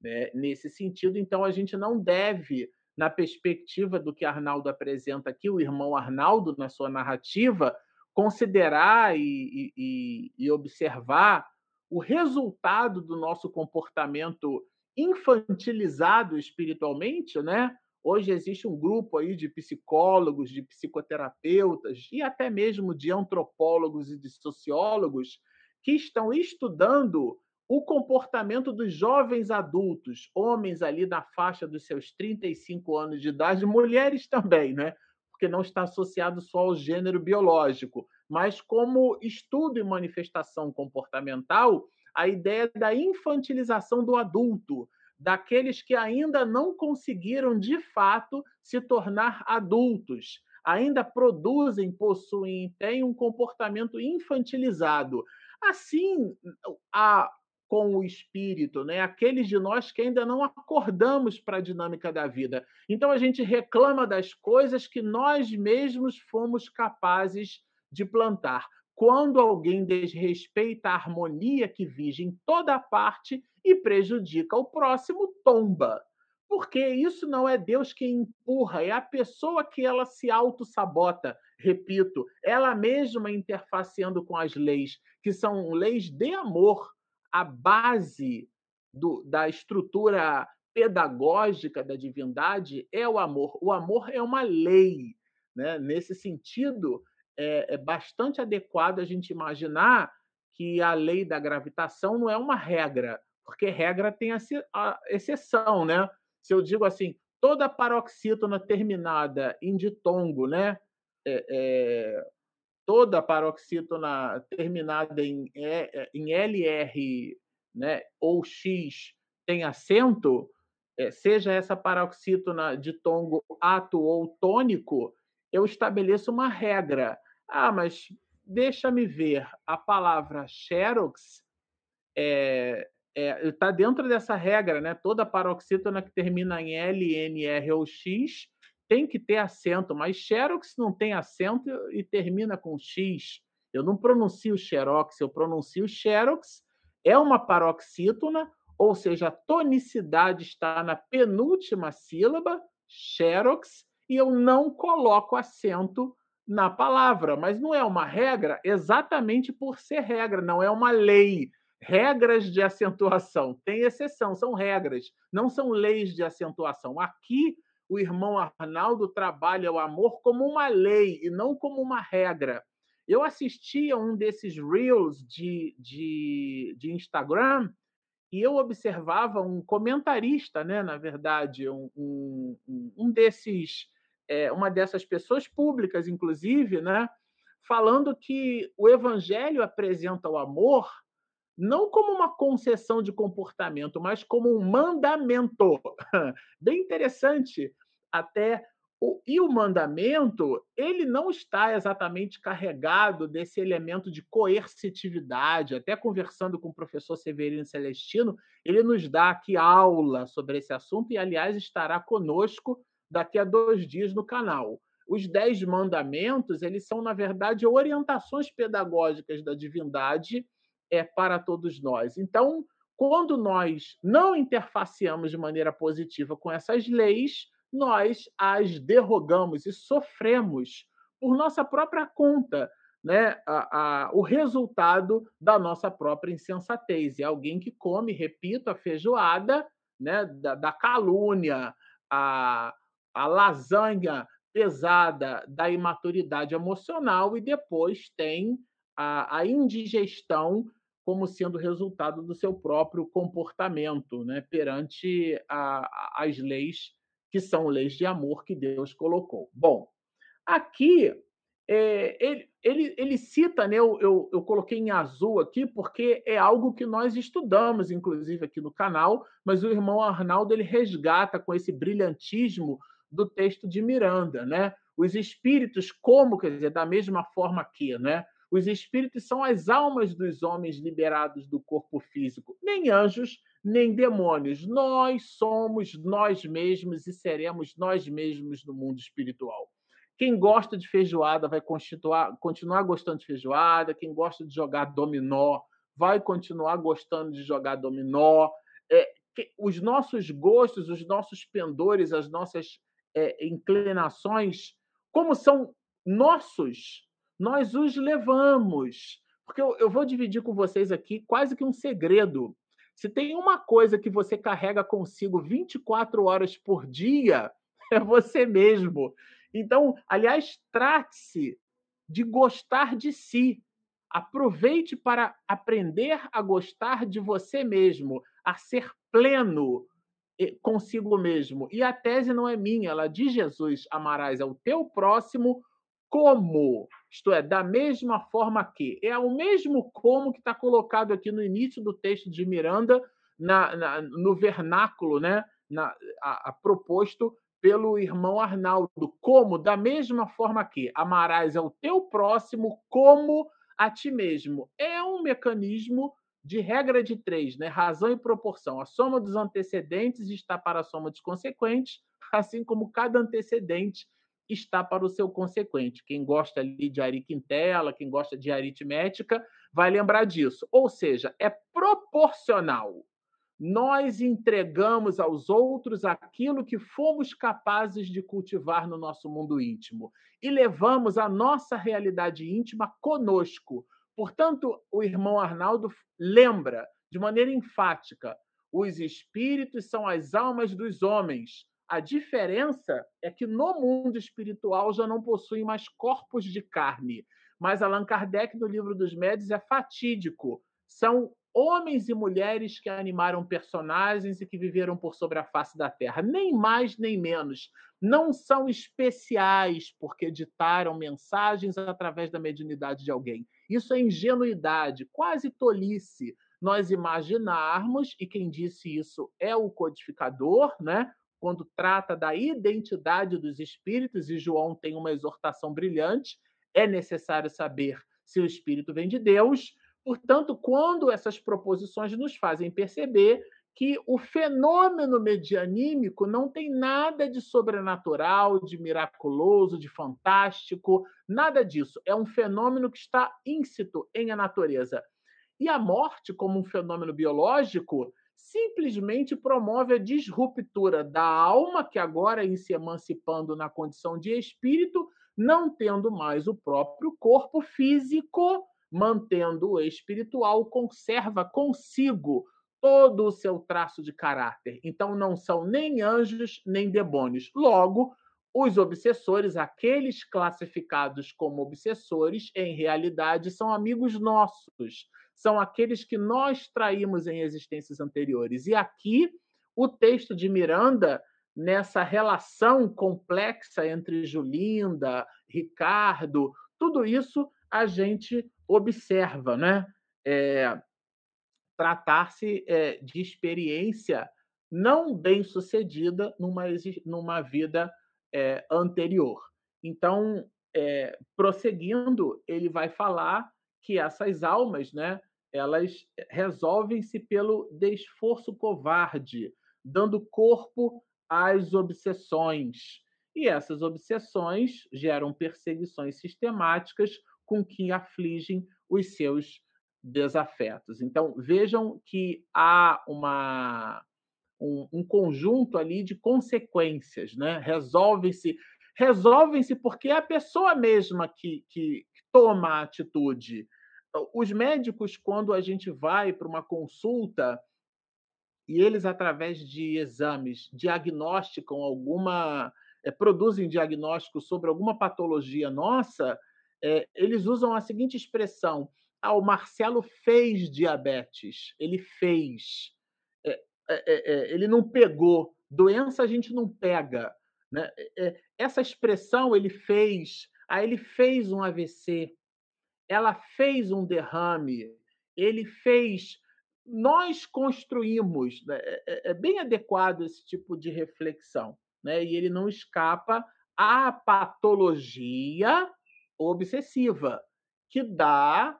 Né? Nesse sentido, então, a gente não deve, na perspectiva do que Arnaldo apresenta aqui, o irmão Arnaldo, na sua narrativa, considerar e, e, e observar o resultado do nosso comportamento infantilizado espiritualmente, né? Hoje existe um grupo aí de psicólogos, de psicoterapeutas e até mesmo de antropólogos e de sociólogos que estão estudando o comportamento dos jovens adultos, homens ali na faixa dos seus 35 anos de idade, mulheres também, né? Porque não está associado só ao gênero biológico, mas como estudo e manifestação comportamental, a ideia da infantilização do adulto, daqueles que ainda não conseguiram de fato se tornar adultos, ainda produzem, possuem, têm um comportamento infantilizado. Assim, a, com o espírito, né? aqueles de nós que ainda não acordamos para a dinâmica da vida. Então a gente reclama das coisas que nós mesmos fomos capazes de plantar. Quando alguém desrespeita a harmonia que vige em toda parte e prejudica o próximo, tomba. Porque isso não é Deus quem empurra, é a pessoa que ela se auto-sabota. Repito, ela mesma interfaceando com as leis, que são leis de amor, a base do, da estrutura pedagógica da divindade é o amor. O amor é uma lei. Né? Nesse sentido, é, é bastante adequado a gente imaginar que a lei da gravitação não é uma regra, porque regra tem a, exceção, né? Se eu digo assim, toda paroxítona terminada em ditongo, né? É, é, toda paroxítona terminada em, é, em LR né, ou X tem acento, é, seja essa paroxítona de tongo ato ou tônico, eu estabeleço uma regra. Ah, mas deixa-me ver, a palavra xerox está é, dentro dessa regra, né? Toda paroxítona que termina em L, N, R ou X tem que ter acento, mas xerox não tem acento e termina com X. Eu não pronuncio xerox, eu pronuncio xerox. É uma paroxítona, ou seja, a tonicidade está na penúltima sílaba, xerox, e eu não coloco acento na palavra, mas não é uma regra exatamente por ser regra, não é uma lei. Regras de acentuação, tem exceção, são regras, não são leis de acentuação. Aqui, o irmão Arnaldo trabalha o amor como uma lei e não como uma regra. Eu assisti a um desses reels de, de, de Instagram e eu observava um comentarista, né, na verdade, um, um, um desses é, uma dessas pessoas públicas, inclusive, né, falando que o evangelho apresenta o amor não como uma concessão de comportamento, mas como um mandamento. Bem interessante. Até o, e o mandamento, ele não está exatamente carregado desse elemento de coercitividade. Até conversando com o professor Severino Celestino, ele nos dá aqui aula sobre esse assunto e, aliás, estará conosco daqui a dois dias no canal. Os Dez Mandamentos, eles são, na verdade, orientações pedagógicas da divindade é, para todos nós. Então, quando nós não interfaceamos de maneira positiva com essas leis, nós as derrogamos e sofremos por nossa própria conta né, a, a, o resultado da nossa própria insensatez. É alguém que come, repito, a feijoada né, da, da calúnia, a, a lasanha pesada da imaturidade emocional e depois tem a, a indigestão como sendo resultado do seu próprio comportamento né, perante a, as leis que são leis de amor que Deus colocou. Bom, aqui é, ele, ele, ele, cita, né, eu, eu, eu, coloquei em azul aqui porque é algo que nós estudamos, inclusive aqui no canal, mas o irmão Arnaldo ele resgata com esse brilhantismo do texto de Miranda, né? Os espíritos, como, quer dizer, da mesma forma que, né? Os espíritos são as almas dos homens liberados do corpo físico, nem anjos, nem demônios. Nós somos nós mesmos e seremos nós mesmos no mundo espiritual. Quem gosta de feijoada vai continuar gostando de feijoada, quem gosta de jogar dominó vai continuar gostando de jogar dominó. É, os nossos gostos, os nossos pendores, as nossas é, inclinações, como são nossos, nós os levamos. Porque eu, eu vou dividir com vocês aqui quase que um segredo. Se tem uma coisa que você carrega consigo 24 horas por dia, é você mesmo. Então, aliás, trate-se de gostar de si. Aproveite para aprender a gostar de você mesmo, a ser pleno consigo mesmo. E a tese não é minha, ela é de Jesus: amarás ao teu próximo como, isto é, da mesma forma que. É o mesmo como que está colocado aqui no início do texto de Miranda, na, na no vernáculo, né? Na, a, a, proposto pelo irmão Arnaldo. Como, da mesma forma que amarás ao teu próximo como a ti mesmo. É um mecanismo de regra de três, né? razão e proporção. A soma dos antecedentes está para a soma dos consequentes, assim como cada antecedente está para o seu consequente. Quem gosta ali de ariquintela, quem gosta de aritmética, vai lembrar disso. Ou seja, é proporcional. Nós entregamos aos outros aquilo que fomos capazes de cultivar no nosso mundo íntimo e levamos a nossa realidade íntima conosco. Portanto, o irmão Arnaldo lembra de maneira enfática: os espíritos são as almas dos homens, a diferença é que no mundo espiritual já não possuem mais corpos de carne. Mas Allan Kardec, no livro dos Médios, é fatídico. São homens e mulheres que animaram personagens e que viveram por sobre a face da terra. Nem mais nem menos. Não são especiais porque ditaram mensagens através da mediunidade de alguém. Isso é ingenuidade, quase tolice. Nós imaginarmos, e quem disse isso é o codificador, né? Quando trata da identidade dos espíritos, e João tem uma exortação brilhante, é necessário saber se o espírito vem de Deus. Portanto, quando essas proposições nos fazem perceber que o fenômeno medianímico não tem nada de sobrenatural, de miraculoso, de fantástico, nada disso. É um fenômeno que está íncito em a natureza. E a morte, como um fenômeno biológico, simplesmente promove a disruptura da alma, que agora em se emancipando na condição de espírito, não tendo mais o próprio corpo físico, mantendo o espiritual, conserva consigo todo o seu traço de caráter. Então não são nem anjos nem demônios. Logo, os obsessores, aqueles classificados como obsessores, em realidade são amigos nossos são aqueles que nós traímos em existências anteriores. E aqui, o texto de Miranda, nessa relação complexa entre Julinda, Ricardo, tudo isso a gente observa, né? É, Tratar-se é, de experiência não bem sucedida numa, numa vida é, anterior. Então, é, prosseguindo, ele vai falar que essas almas, né, elas resolvem-se pelo desforço covarde, dando corpo às obsessões. E essas obsessões geram perseguições sistemáticas com que afligem os seus desafetos. Então, vejam que há uma, um, um conjunto ali de consequências, né? Resolvem-se resolvem-se porque é a pessoa mesma que, que, que toma a atitude os médicos, quando a gente vai para uma consulta e eles, através de exames, diagnosticam alguma. É, produzem diagnóstico sobre alguma patologia nossa, é, eles usam a seguinte expressão: ah, o Marcelo fez diabetes, ele fez. É, ele não pegou. Doença a gente não pega. Né? essa expressão, ele fez, ah, ele fez um AVC, ela fez um derrame, ele fez. Nós construímos, né? é, é, é bem adequado esse tipo de reflexão, né? e ele não escapa à patologia obsessiva, que dá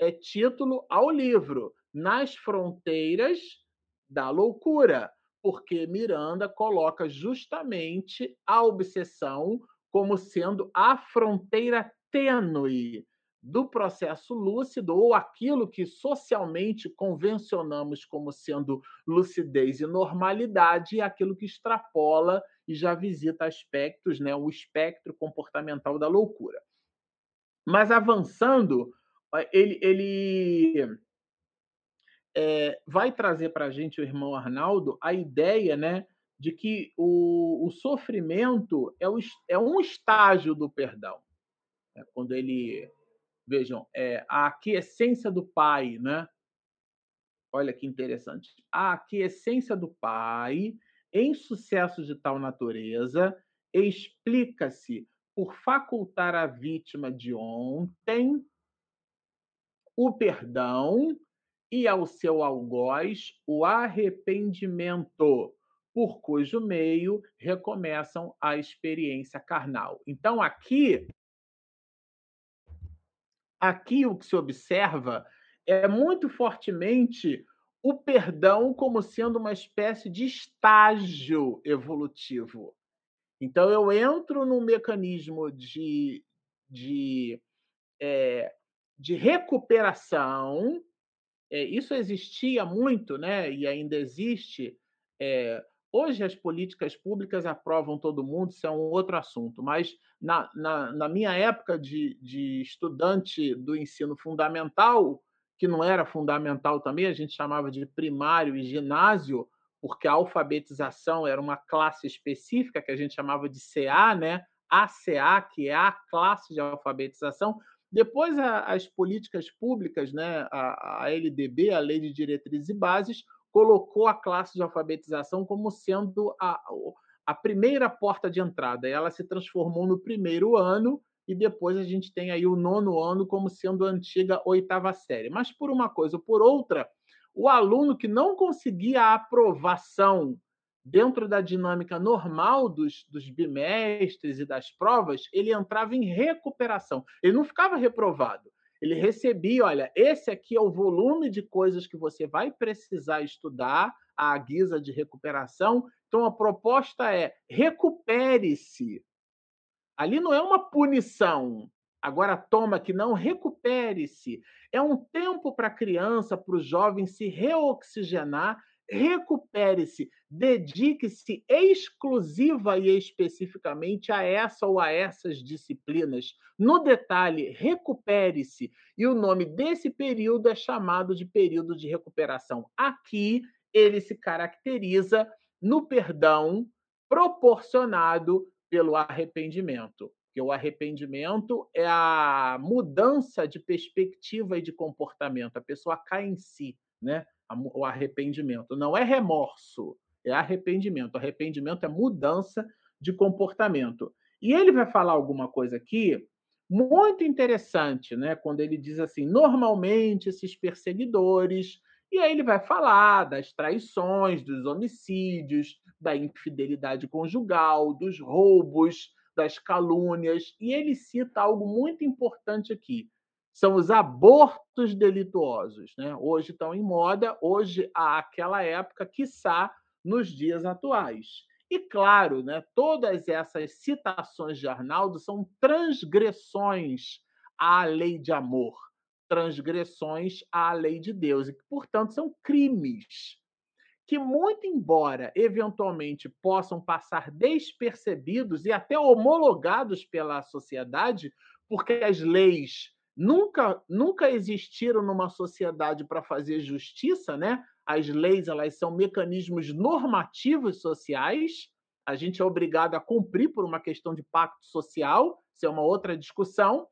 é, título ao livro, Nas Fronteiras da Loucura, porque Miranda coloca justamente a obsessão como sendo a fronteira tênue do processo lúcido ou aquilo que socialmente convencionamos como sendo lucidez e normalidade e aquilo que extrapola e já visita aspectos, né, o espectro comportamental da loucura. Mas avançando, ele, ele é, vai trazer para a gente o irmão Arnaldo a ideia, né, de que o, o sofrimento é, o, é um estágio do perdão. É, quando ele Vejam, é, a aquiescência do Pai, né? Olha que interessante. A aquiescência do Pai em sucessos de tal natureza explica-se por facultar à vítima de ontem o perdão e ao seu algoz o arrependimento, por cujo meio recomeçam a experiência carnal. Então, aqui aqui o que se observa é muito fortemente o perdão como sendo uma espécie de estágio evolutivo. Então, eu entro num mecanismo de, de, é, de recuperação. É, isso existia muito, né? e ainda existe. É, Hoje as políticas públicas aprovam todo mundo, isso é um outro assunto, mas na, na, na minha época de, de estudante do ensino fundamental, que não era fundamental também, a gente chamava de primário e ginásio, porque a alfabetização era uma classe específica que a gente chamava de CA, né? ACA, que é a classe de alfabetização. Depois, a, as políticas públicas, né? a, a LDB, a Lei de Diretrizes e Bases, colocou a classe de alfabetização como sendo a, a primeira porta de entrada. Ela se transformou no primeiro ano e depois a gente tem aí o nono ano como sendo a antiga oitava série. Mas por uma coisa ou por outra, o aluno que não conseguia a aprovação dentro da dinâmica normal dos, dos bimestres e das provas, ele entrava em recuperação. Ele não ficava reprovado. Ele recebia, olha, esse aqui é o volume de coisas que você vai precisar estudar à guisa de recuperação. Então a proposta é recupere-se. Ali não é uma punição. Agora toma que não recupere-se. É um tempo para a criança, para o jovem se reoxigenar recupere-se, dedique-se exclusiva e especificamente a essa ou a essas disciplinas. No detalhe, recupere-se. E o nome desse período é chamado de período de recuperação. Aqui, ele se caracteriza no perdão proporcionado pelo arrependimento. Porque o arrependimento é a mudança de perspectiva e de comportamento. A pessoa cai em si, né? O arrependimento. Não é remorso, é arrependimento. Arrependimento é mudança de comportamento. E ele vai falar alguma coisa aqui muito interessante, né? Quando ele diz assim: normalmente esses perseguidores. E aí ele vai falar das traições, dos homicídios, da infidelidade conjugal, dos roubos, das calúnias. E ele cita algo muito importante aqui são os abortos delituosos. Né? Hoje estão em moda, hoje há aquela época, quiçá nos dias atuais. E claro, né, todas essas citações de Arnaldo são transgressões à lei de amor, transgressões à lei de Deus, e que, portanto, são crimes que, muito embora eventualmente possam passar despercebidos e até homologados pela sociedade, porque as leis nunca, nunca existiram numa sociedade para fazer justiça, né? As leis elas são mecanismos normativos sociais. A gente é obrigado a cumprir por uma questão de pacto social. Isso é uma outra discussão.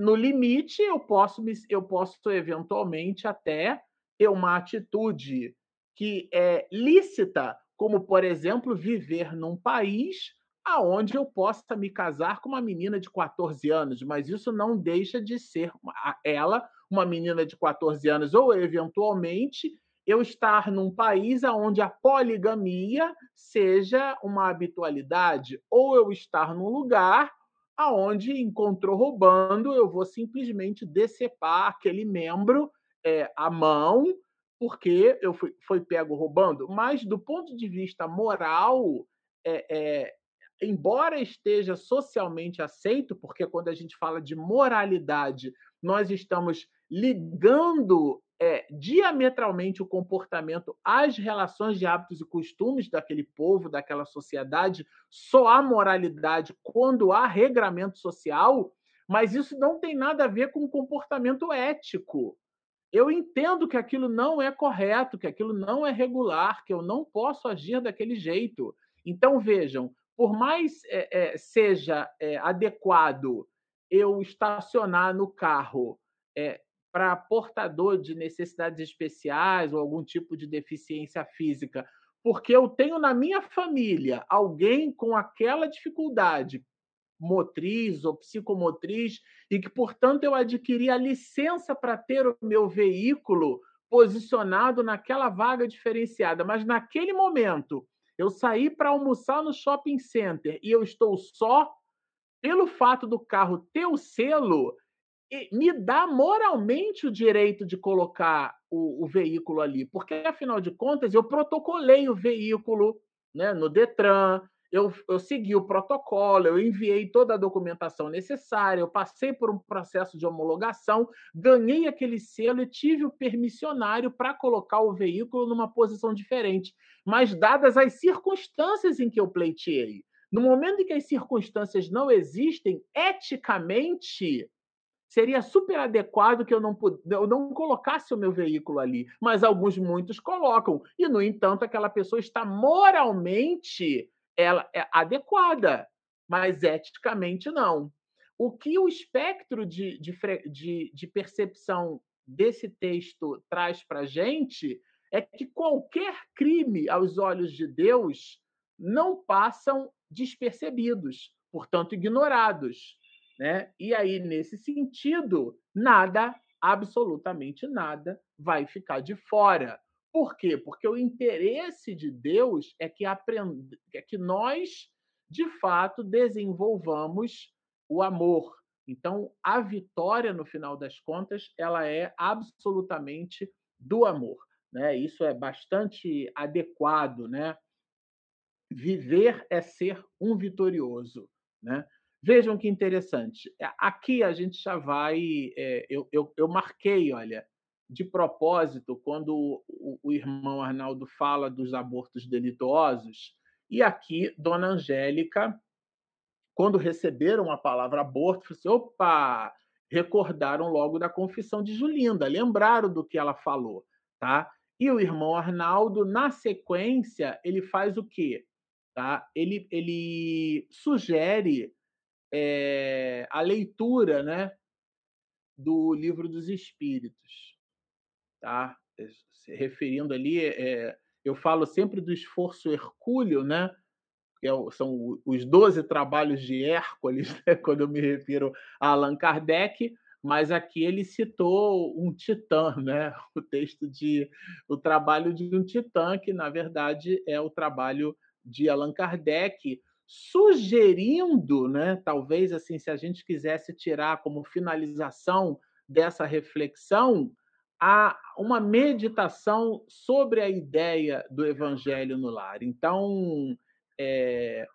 No limite, eu posso, eu posso eventualmente até ter uma atitude que é lícita, como por exemplo viver num país aonde eu possa me casar com uma menina de 14 anos, mas isso não deixa de ser ela uma menina de 14 anos ou eventualmente eu estar num país onde a poligamia seja uma habitualidade ou eu estar num lugar aonde encontrou roubando, eu vou simplesmente decepar aquele membro é, à mão, porque eu fui, foi pego roubando. Mas, do ponto de vista moral, é, é, embora esteja socialmente aceito, porque quando a gente fala de moralidade, nós estamos ligando é, diametralmente o comportamento às relações de hábitos e costumes daquele povo, daquela sociedade. Só há moralidade quando há regramento social, mas isso não tem nada a ver com o comportamento ético. Eu entendo que aquilo não é correto, que aquilo não é regular, que eu não posso agir daquele jeito. Então, vejam, por mais é, é, seja é, adequado eu estacionar no carro para portador de necessidades especiais ou algum tipo de deficiência física, porque eu tenho na minha família alguém com aquela dificuldade motriz ou psicomotriz e que, portanto, eu adquiri a licença para ter o meu veículo posicionado naquela vaga diferenciada, mas naquele momento eu saí para almoçar no shopping center e eu estou só pelo fato do carro ter o selo, me dá moralmente o direito de colocar o, o, veículo ali, porque afinal de contas eu protocolei o veículo né, no Detran, eu, eu segui o protocolo, eu enviei toda a documentação necessária, eu passei por um processo de homologação, ganhei aquele selo e tive o permissionário para colocar o veículo numa posição diferente, mas dadas as circunstâncias em que eu pleiteei. No momento em que as circunstâncias não existem, eticamente, seria super adequado que eu não, eu não colocasse o meu veículo ali. Mas alguns, muitos colocam. E, no entanto, aquela pessoa está moralmente ela é adequada, mas eticamente não. O que o espectro de, de, de, de percepção desse texto traz para a gente é que qualquer crime aos olhos de Deus não passam despercebidos, portanto ignorados. Né? E aí, nesse sentido, nada, absolutamente nada, vai ficar de fora. Por quê? Porque o interesse de Deus é que, aprend... é que nós, de fato, desenvolvamos o amor. Então, a vitória, no final das contas, ela é absolutamente do amor. Né? Isso é bastante adequado. Né? Viver é ser um vitorioso. Né? Vejam que interessante. Aqui a gente já vai. É, eu, eu, eu marquei, olha, de propósito, quando o, o irmão Arnaldo fala dos abortos delituosos, e aqui Dona Angélica, quando receberam a palavra aborto, falou assim, opa, recordaram logo da confissão de Julinda, lembraram do que ela falou, tá? E o irmão Arnaldo, na sequência, ele faz o quê? Tá? Ele, ele sugere é, a leitura né, do livro dos Espíritos tá? Eh, se referindo ali, é, eu falo sempre do esforço hercúleo, né? Que é, são os 12 trabalhos de Hércules, né? quando eu me refiro a Allan Kardec, mas aqui ele citou um titã, né? O texto de o trabalho de um titã, que na verdade é o trabalho de Allan Kardec, sugerindo, né, talvez assim, se a gente quisesse tirar como finalização dessa reflexão, a uma meditação sobre a ideia do evangelho no lar. Então, é,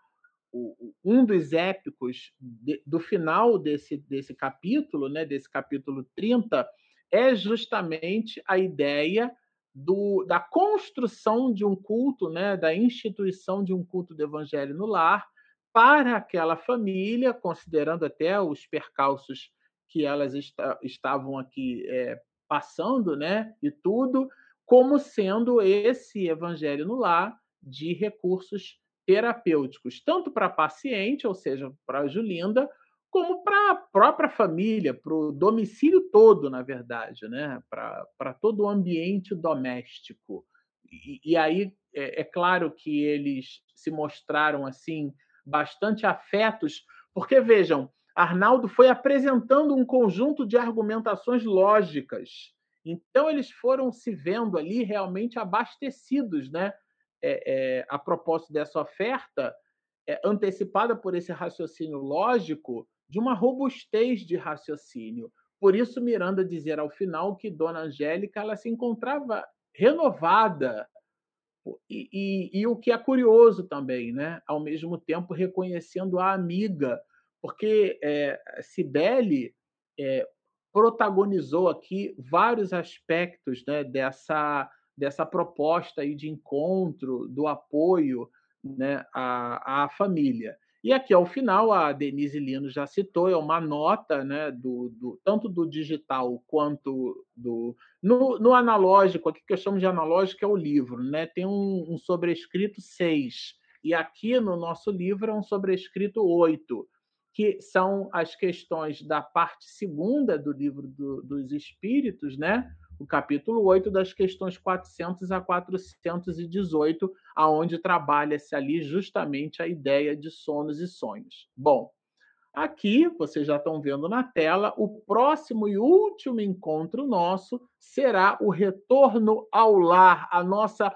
um dos épicos de, do final desse, desse capítulo, né, desse capítulo 30, é justamente a ideia do, da construção de um culto, né, da instituição de um culto do evangelho no lar para aquela família, considerando até os percalços que elas está, estavam aqui é, passando, né, e tudo, como sendo esse evangelho no lar de recursos terapêuticos, tanto para a paciente, ou seja, para a Julinda, como para a própria família, para o domicílio todo, na verdade, né? para todo o ambiente doméstico. E, e aí é, é, claro que eles se mostraram assim bastante afetos, porque vejam, Arnaldo foi apresentando um conjunto de argumentações lógicas. Então, eles foram se vendo ali realmente abastecidos, né? É, é, a propósito dessa oferta, é, antecipada por esse raciocínio lógico de uma robustez de raciocínio. Por isso, Miranda dizer ao final que Dona Angélica ela se encontrava renovada. E, e, e, o que é curioso também, né? ao mesmo tempo reconhecendo a amiga, porque é, Cibele é, protagonizou aqui vários aspectos né, dessa, dessa proposta aí de encontro, do apoio né, à, à família. E aqui, ao final, a Denise Lino já citou, é uma nota, né, do, do tanto do digital quanto do. No, no, analógico, aqui que eu chamo de analógico é o livro, né? Tem um, um sobrescrito 6. E aqui no nosso livro é um sobrescrito 8, que são as questões da parte segunda do livro do, dos Espíritos, né? o capítulo 8 das questões 400 a 418, aonde trabalha-se ali justamente a ideia de sonos e sonhos. Bom, aqui vocês já estão vendo na tela, o próximo e último encontro nosso será o retorno ao lar, a nossa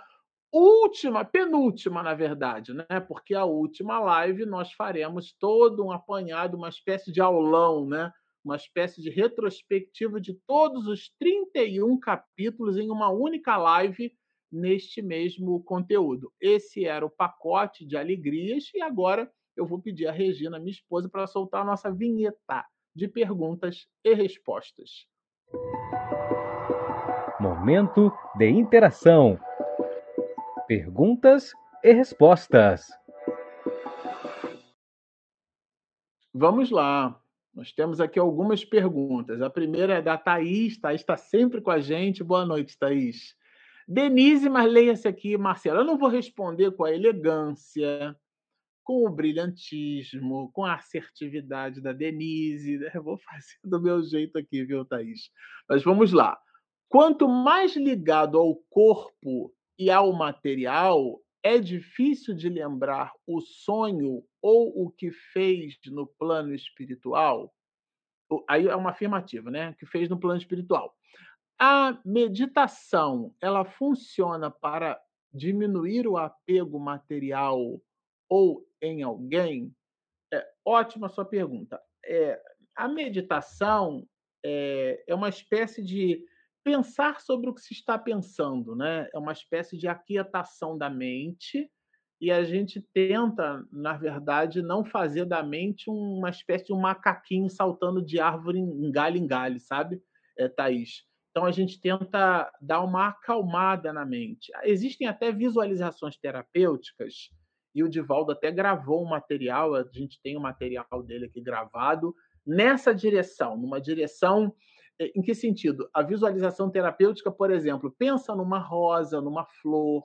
última, penúltima, na verdade, né? Porque a última live nós faremos todo um apanhado, uma espécie de aulão, né? uma espécie de retrospectiva de todos os 31 capítulos em uma única live neste mesmo conteúdo. Esse era o pacote de alegrias e agora eu vou pedir a Regina, minha esposa, para soltar a nossa vinheta de perguntas e respostas. Momento de interação. Perguntas e respostas. Vamos lá. Nós temos aqui algumas perguntas. A primeira é da Thaís. Thaís está sempre com a gente. Boa noite, Thaís. Denise, mas leia-se aqui, Marcelo. Eu não vou responder com a elegância, com o brilhantismo, com a assertividade da Denise. Eu vou fazer do meu jeito aqui, viu, Thaís? Mas vamos lá. Quanto mais ligado ao corpo e ao material, é difícil de lembrar o sonho ou o que fez no plano espiritual? Aí é uma afirmativa, né? Que fez no plano espiritual. A meditação, ela funciona para diminuir o apego material ou em alguém? É, ótima sua pergunta. É, a meditação é, é uma espécie de pensar sobre o que se está pensando, né? É uma espécie de aquietação da mente e a gente tenta, na verdade, não fazer da mente uma espécie de um macaquinho saltando de árvore em galho em galho, sabe, é, Thaís? Então a gente tenta dar uma acalmada na mente. Existem até visualizações terapêuticas, e o Divaldo até gravou um material, a gente tem o um material dele aqui gravado, nessa direção, numa direção em que sentido? A visualização terapêutica, por exemplo, pensa numa rosa, numa flor,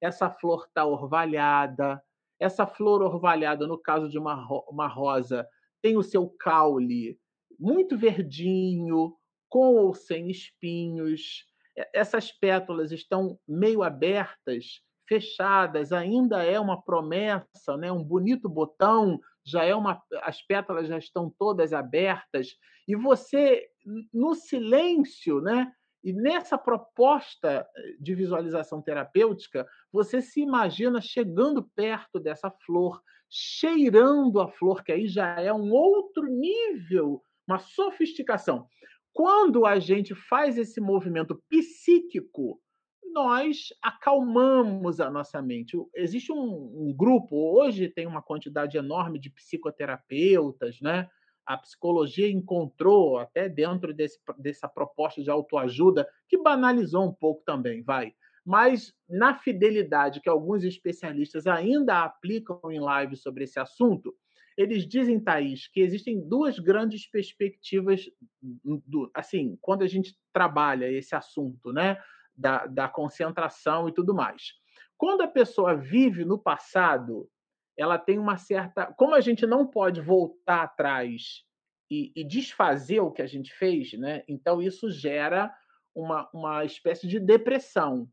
essa flor está orvalhada, essa flor orvalhada, no caso de uma, uma rosa, tem o seu caule muito verdinho, com ou sem espinhos. Essas pétalas estão meio abertas, fechadas, ainda é uma promessa, né? um bonito botão, já é uma. As pétalas já estão todas abertas, e você no silêncio, né? E nessa proposta eh, de visualização terapêutica, você se imagina chegando perto dessa flor, cheirando a flor, que aí já é um outro nível, uma sofisticação. Quando a gente faz esse movimento psíquico, nós acalmamos a nossa mente. Existe um, um grupo, hoje tem uma quantidade enorme de psicoterapeutas, né? A psicologia encontrou, até dentro desse, dessa proposta de autoajuda, que banalizou um pouco também, vai. Mas na fidelidade que alguns especialistas ainda aplicam em live sobre esse assunto, eles dizem, Thaís, que existem duas grandes perspectivas, do, assim, quando a gente trabalha esse assunto, né? Da, da concentração e tudo mais. Quando a pessoa vive no passado, ela tem uma certa. Como a gente não pode voltar atrás e, e desfazer o que a gente fez, né? então isso gera uma, uma espécie de depressão,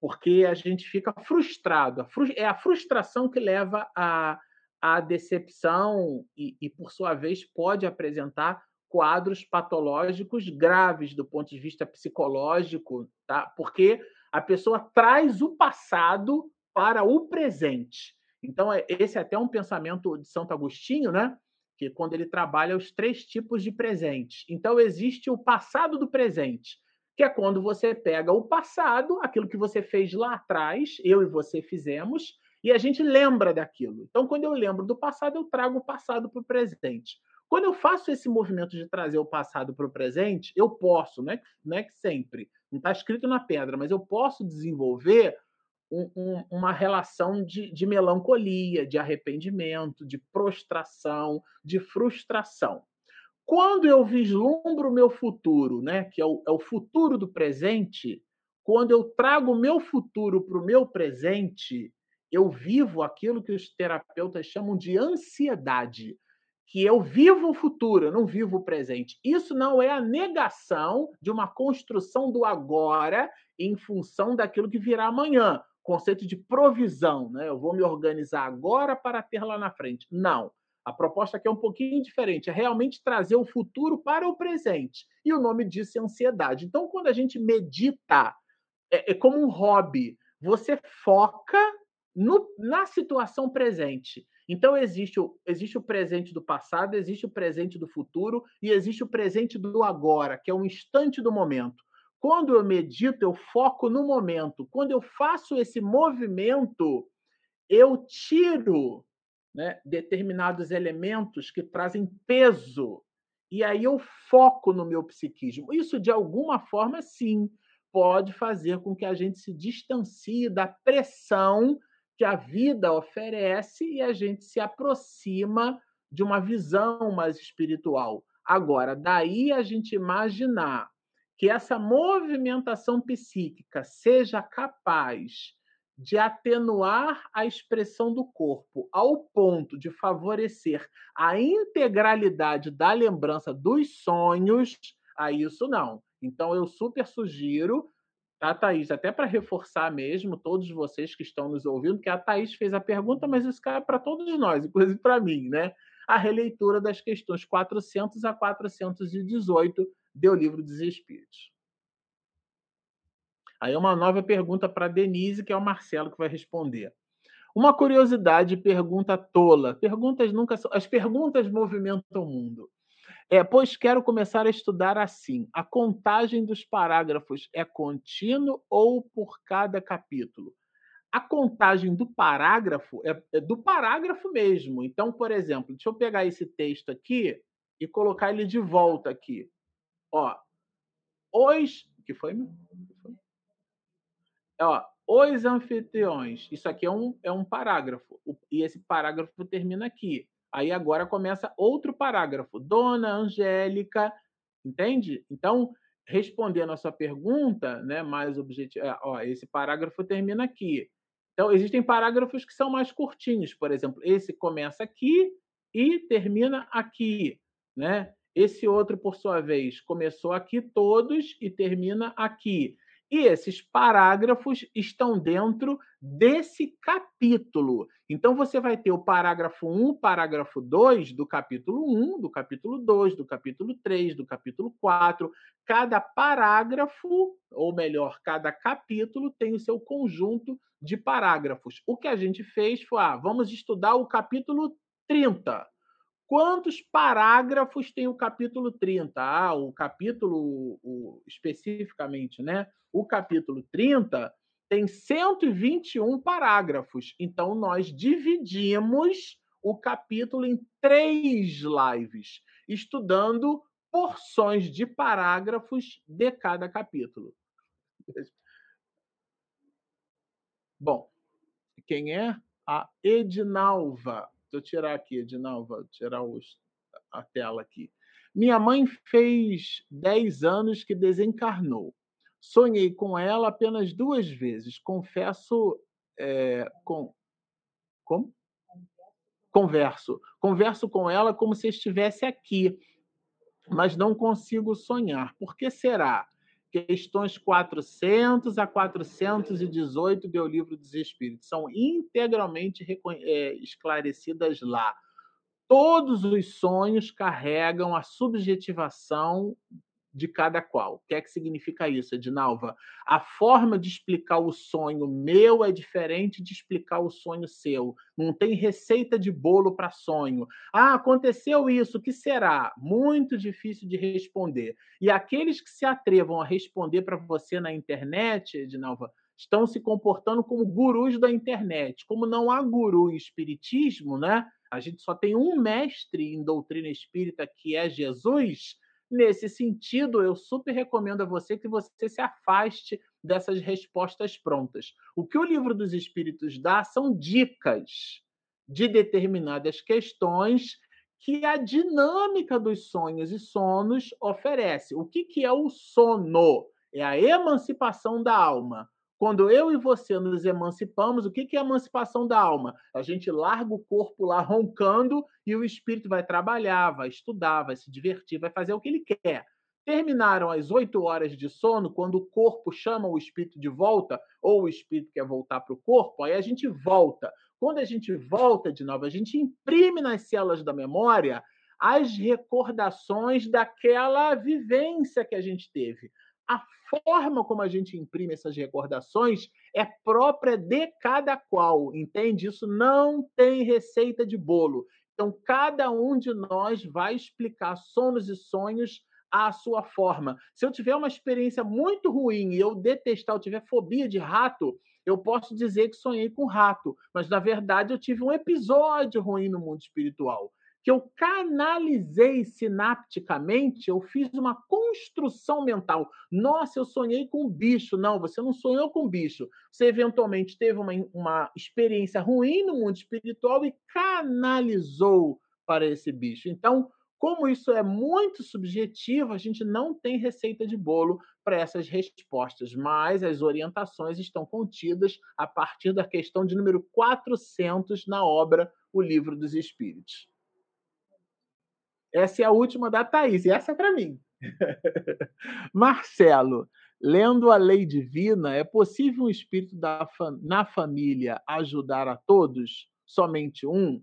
porque a gente fica frustrado. É a frustração que leva à, à decepção e, e, por sua vez, pode apresentar quadros patológicos graves do ponto de vista psicológico, tá? porque a pessoa traz o passado para o presente. Então, é, esse é até um pensamento de Santo Agostinho, né? Que quando ele trabalha os três tipos de presentes. Então, existe o passado do presente, que é quando você pega o passado, aquilo que você fez lá atrás, eu e você fizemos, e a gente lembra daquilo. Então, quando eu lembro do passado, eu trago o passado para o presente. Quando eu faço esse movimento de trazer o passado para o presente, eu posso, não é, não é que sempre, não está escrito na pedra, mas eu posso desenvolver um, um, uma relação de, de melancolia, de arrependimento, de prostração, de frustração. Quando eu vislumbro o meu futuro, né, que é o, é o futuro do presente, quando eu trago o meu futuro para o meu presente, eu vivo aquilo que os terapeutas chamam de ansiedade que eu vivo o futuro, eu não vivo o presente. Isso não é a negação de uma construção do agora em função daquilo que virá amanhã. Conceito de provisão, né? Eu vou me organizar agora para ter lá na frente. Não. A proposta aqui é um pouquinho diferente, é realmente trazer o futuro para o presente. E o nome disso é ansiedade. Então, quando a gente medita, é, é como um hobby. Você foca no, na situação presente. Então, existe o, existe o presente do passado, existe o presente do futuro e existe o presente do agora, que é o instante do momento. Quando eu medito, eu foco no momento. Quando eu faço esse movimento, eu tiro né, determinados elementos que trazem peso. E aí eu foco no meu psiquismo. Isso, de alguma forma, sim, pode fazer com que a gente se distancie da pressão que a vida oferece e a gente se aproxima de uma visão mais espiritual. Agora, daí a gente imaginar que essa movimentação psíquica seja capaz de atenuar a expressão do corpo ao ponto de favorecer a integralidade da lembrança dos sonhos, a isso não. Então eu super sugiro a Thaís, até para reforçar mesmo, todos vocês que estão nos ouvindo, que a Thaís fez a pergunta, mas isso cai para todos nós, inclusive para mim, né? A releitura das questões 400 a 418 do Livro dos Espíritos. Aí uma nova pergunta para Denise, que é o Marcelo que vai responder. Uma curiosidade, pergunta tola. Perguntas nunca são. As perguntas movimentam o mundo. É, pois quero começar a estudar assim. A contagem dos parágrafos é contínuo ou por cada capítulo? A contagem do parágrafo é, é do parágrafo mesmo. Então, por exemplo, deixa eu pegar esse texto aqui e colocar ele de volta aqui. Ó, os que foi? Ó, os anfitriões. Isso aqui é um, é um parágrafo. E esse parágrafo termina aqui. Aí agora começa outro parágrafo. Dona Angélica, entende? Então, respondendo a sua pergunta, né, mais objetivo, é, ó, esse parágrafo termina aqui. Então, existem parágrafos que são mais curtinhos, por exemplo, esse começa aqui e termina aqui, né? Esse outro, por sua vez, começou aqui todos e termina aqui. E esses parágrafos estão dentro desse capítulo. Então você vai ter o parágrafo 1, parágrafo 2 do capítulo 1, do capítulo 2, do capítulo 3, do capítulo 4. Cada parágrafo, ou melhor, cada capítulo tem o seu conjunto de parágrafos. O que a gente fez foi, ah, vamos estudar o capítulo 30. Quantos parágrafos tem o capítulo 30? Ah, o capítulo o, especificamente, né? O capítulo 30 tem 121 parágrafos. Então, nós dividimos o capítulo em três lives, estudando porções de parágrafos de cada capítulo. Bom, quem é? A Edinalva. Eu tirar aqui, Edinalva, tirar os, a tela aqui. Minha mãe fez 10 anos que desencarnou. Sonhei com ela apenas duas vezes. Confesso é, com. Como? Converso. Converso com ela como se estivesse aqui, mas não consigo sonhar. Por que será? Questões 400 a 418 do Livro dos Espíritos são integralmente é, esclarecidas lá. Todos os sonhos carregam a subjetivação de cada qual. O que é que significa isso, Edinalva? A forma de explicar o sonho meu é diferente de explicar o sonho seu. Não tem receita de bolo para sonho. Ah, aconteceu isso, o que será? Muito difícil de responder. E aqueles que se atrevam a responder para você na internet, Edinalva, estão se comportando como gurus da internet. Como não há guru em espiritismo, né? A gente só tem um mestre em doutrina espírita que é Jesus Nesse sentido, eu super recomendo a você que você se afaste dessas respostas prontas. O que o livro dos Espíritos dá são dicas de determinadas questões que a dinâmica dos sonhos e sonos oferece. O que, que é o sono? É a emancipação da alma. Quando eu e você nos emancipamos, o que é a emancipação da alma? A gente larga o corpo lá roncando e o espírito vai trabalhar, vai estudar, vai se divertir, vai fazer o que ele quer. Terminaram as oito horas de sono, quando o corpo chama o espírito de volta, ou o espírito quer voltar para o corpo, aí a gente volta. Quando a gente volta de novo, a gente imprime nas células da memória as recordações daquela vivência que a gente teve a forma como a gente imprime essas recordações é própria de cada qual, entende? Isso não tem receita de bolo. Então, cada um de nós vai explicar sonos e sonhos à sua forma. Se eu tiver uma experiência muito ruim e eu detestar, eu tiver fobia de rato, eu posso dizer que sonhei com rato, mas na verdade eu tive um episódio ruim no mundo espiritual que eu canalizei sinapticamente, eu fiz uma construção mental. Nossa, eu sonhei com um bicho. Não, você não sonhou com um bicho. Você eventualmente teve uma, uma experiência ruim no mundo espiritual e canalizou para esse bicho. Então, como isso é muito subjetivo, a gente não tem receita de bolo para essas respostas, mas as orientações estão contidas a partir da questão de número 400 na obra O Livro dos Espíritos. Essa é a última da Thaís, e essa é para mim. Marcelo, lendo a lei divina, é possível um espírito da, na família ajudar a todos? Somente um?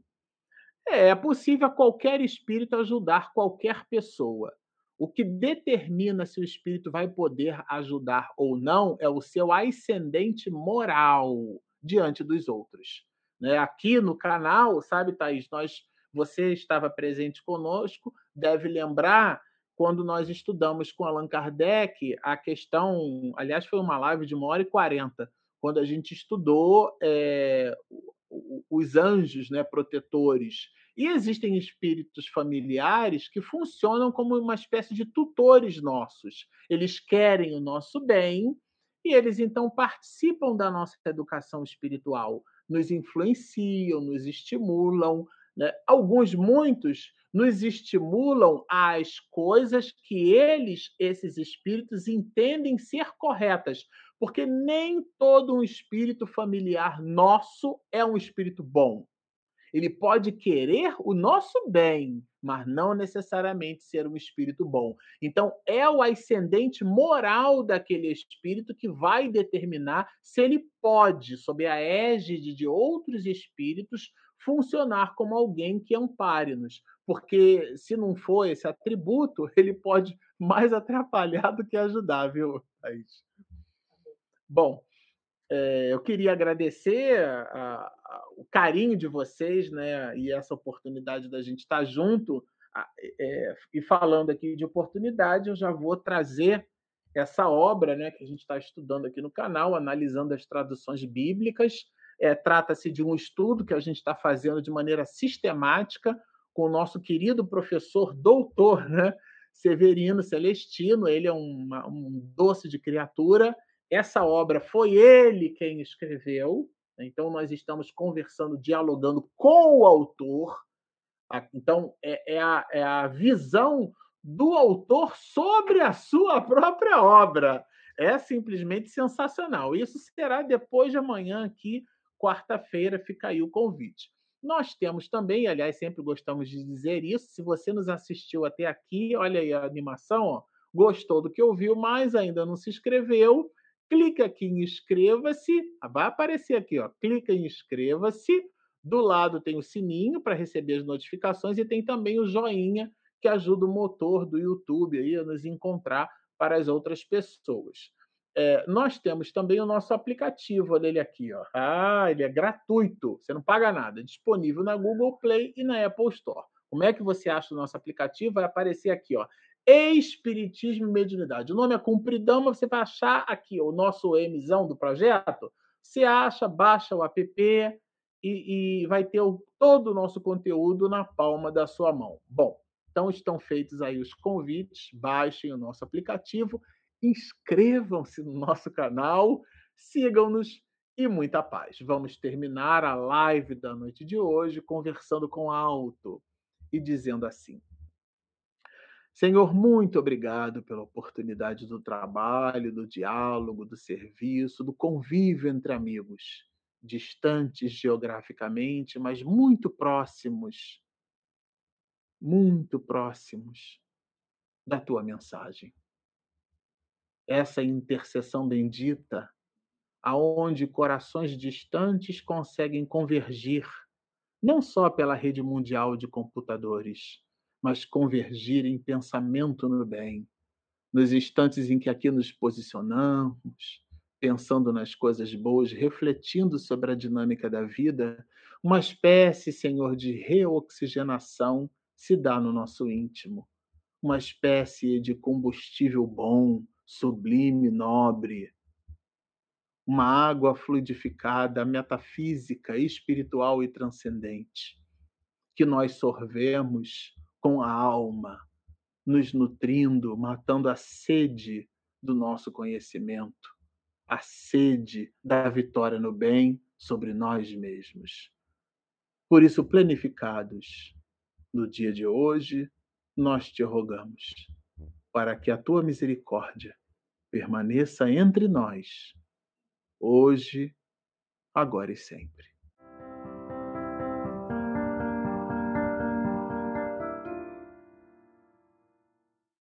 É, é possível qualquer espírito ajudar qualquer pessoa. O que determina se o espírito vai poder ajudar ou não é o seu ascendente moral diante dos outros. Né? Aqui no canal, sabe, Thaís, nós você estava presente conosco, deve lembrar quando nós estudamos com Allan Kardec a questão, aliás, foi uma live de uma hora e quarenta, quando a gente estudou é, os anjos né, protetores. E existem espíritos familiares que funcionam como uma espécie de tutores nossos. Eles querem o nosso bem e eles então participam da nossa educação espiritual, nos influenciam, nos estimulam, né? Alguns, muitos, nos estimulam às coisas que eles, esses espíritos, entendem ser corretas, porque nem todo um espírito familiar nosso é um espírito bom. Ele pode querer o nosso bem, mas não necessariamente ser um espírito bom. Então, é o ascendente moral daquele espírito que vai determinar se ele pode, sob a égide de outros espíritos, funcionar como alguém que ampare-nos, porque se não for esse atributo, ele pode mais atrapalhar do que ajudar, viu, Thaís? Bom, é, eu queria agradecer a, a, o carinho de vocês, né, e essa oportunidade da gente estar junto. É, e falando aqui de oportunidade, eu já vou trazer essa obra, né, que a gente está estudando aqui no canal, analisando as traduções bíblicas é, Trata-se de um estudo que a gente está fazendo de maneira sistemática com o nosso querido professor doutor, né? Severino Celestino. Ele é uma, um doce de criatura. Essa obra foi ele quem escreveu. Então, nós estamos conversando, dialogando com o autor. Então, é, é, a, é a visão do autor sobre a sua própria obra. É simplesmente sensacional. Isso será depois de amanhã aqui quarta-feira fica aí o convite. Nós temos também, aliás, sempre gostamos de dizer isso, se você nos assistiu até aqui, olha aí a animação, ó, gostou do que ouviu, mas ainda não se inscreveu, clica aqui em inscreva-se, vai aparecer aqui, ó, clica em inscreva-se, do lado tem o sininho para receber as notificações e tem também o joinha que ajuda o motor do YouTube aí a nos encontrar para as outras pessoas. É, nós temos também o nosso aplicativo, olha ele aqui, ó. Ah, ele é gratuito, você não paga nada, disponível na Google Play e na Apple Store. Como é que você acha o nosso aplicativo? Vai aparecer aqui, ó. Espiritismo e Mediunidade. O nome é compridão, mas você vai achar aqui o nosso emissão do projeto. Você acha, baixa o app e, e vai ter o, todo o nosso conteúdo na palma da sua mão. Bom, então estão feitos aí os convites, baixem o nosso aplicativo, inscrevam-se no nosso canal, sigam-nos e muita paz. Vamos terminar a live da noite de hoje conversando com alto e dizendo assim: Senhor, muito obrigado pela oportunidade do trabalho, do diálogo, do serviço, do convívio entre amigos, distantes geograficamente, mas muito próximos, muito próximos da tua mensagem. Essa intercessão bendita, aonde corações distantes conseguem convergir não só pela rede mundial de computadores, mas convergir em pensamento no bem. Nos instantes em que aqui nos posicionamos, pensando nas coisas boas, refletindo sobre a dinâmica da vida, uma espécie, Senhor, de reoxigenação se dá no nosso íntimo. Uma espécie de combustível bom, sublime, nobre, uma água fluidificada, metafísica, espiritual e transcendente, que nós sorvemos com a alma, nos nutrindo, matando a sede do nosso conhecimento, a sede da vitória no bem sobre nós mesmos. Por isso, planificados no dia de hoje, nós te rogamos, para que a tua misericórdia permaneça entre nós hoje, agora e sempre.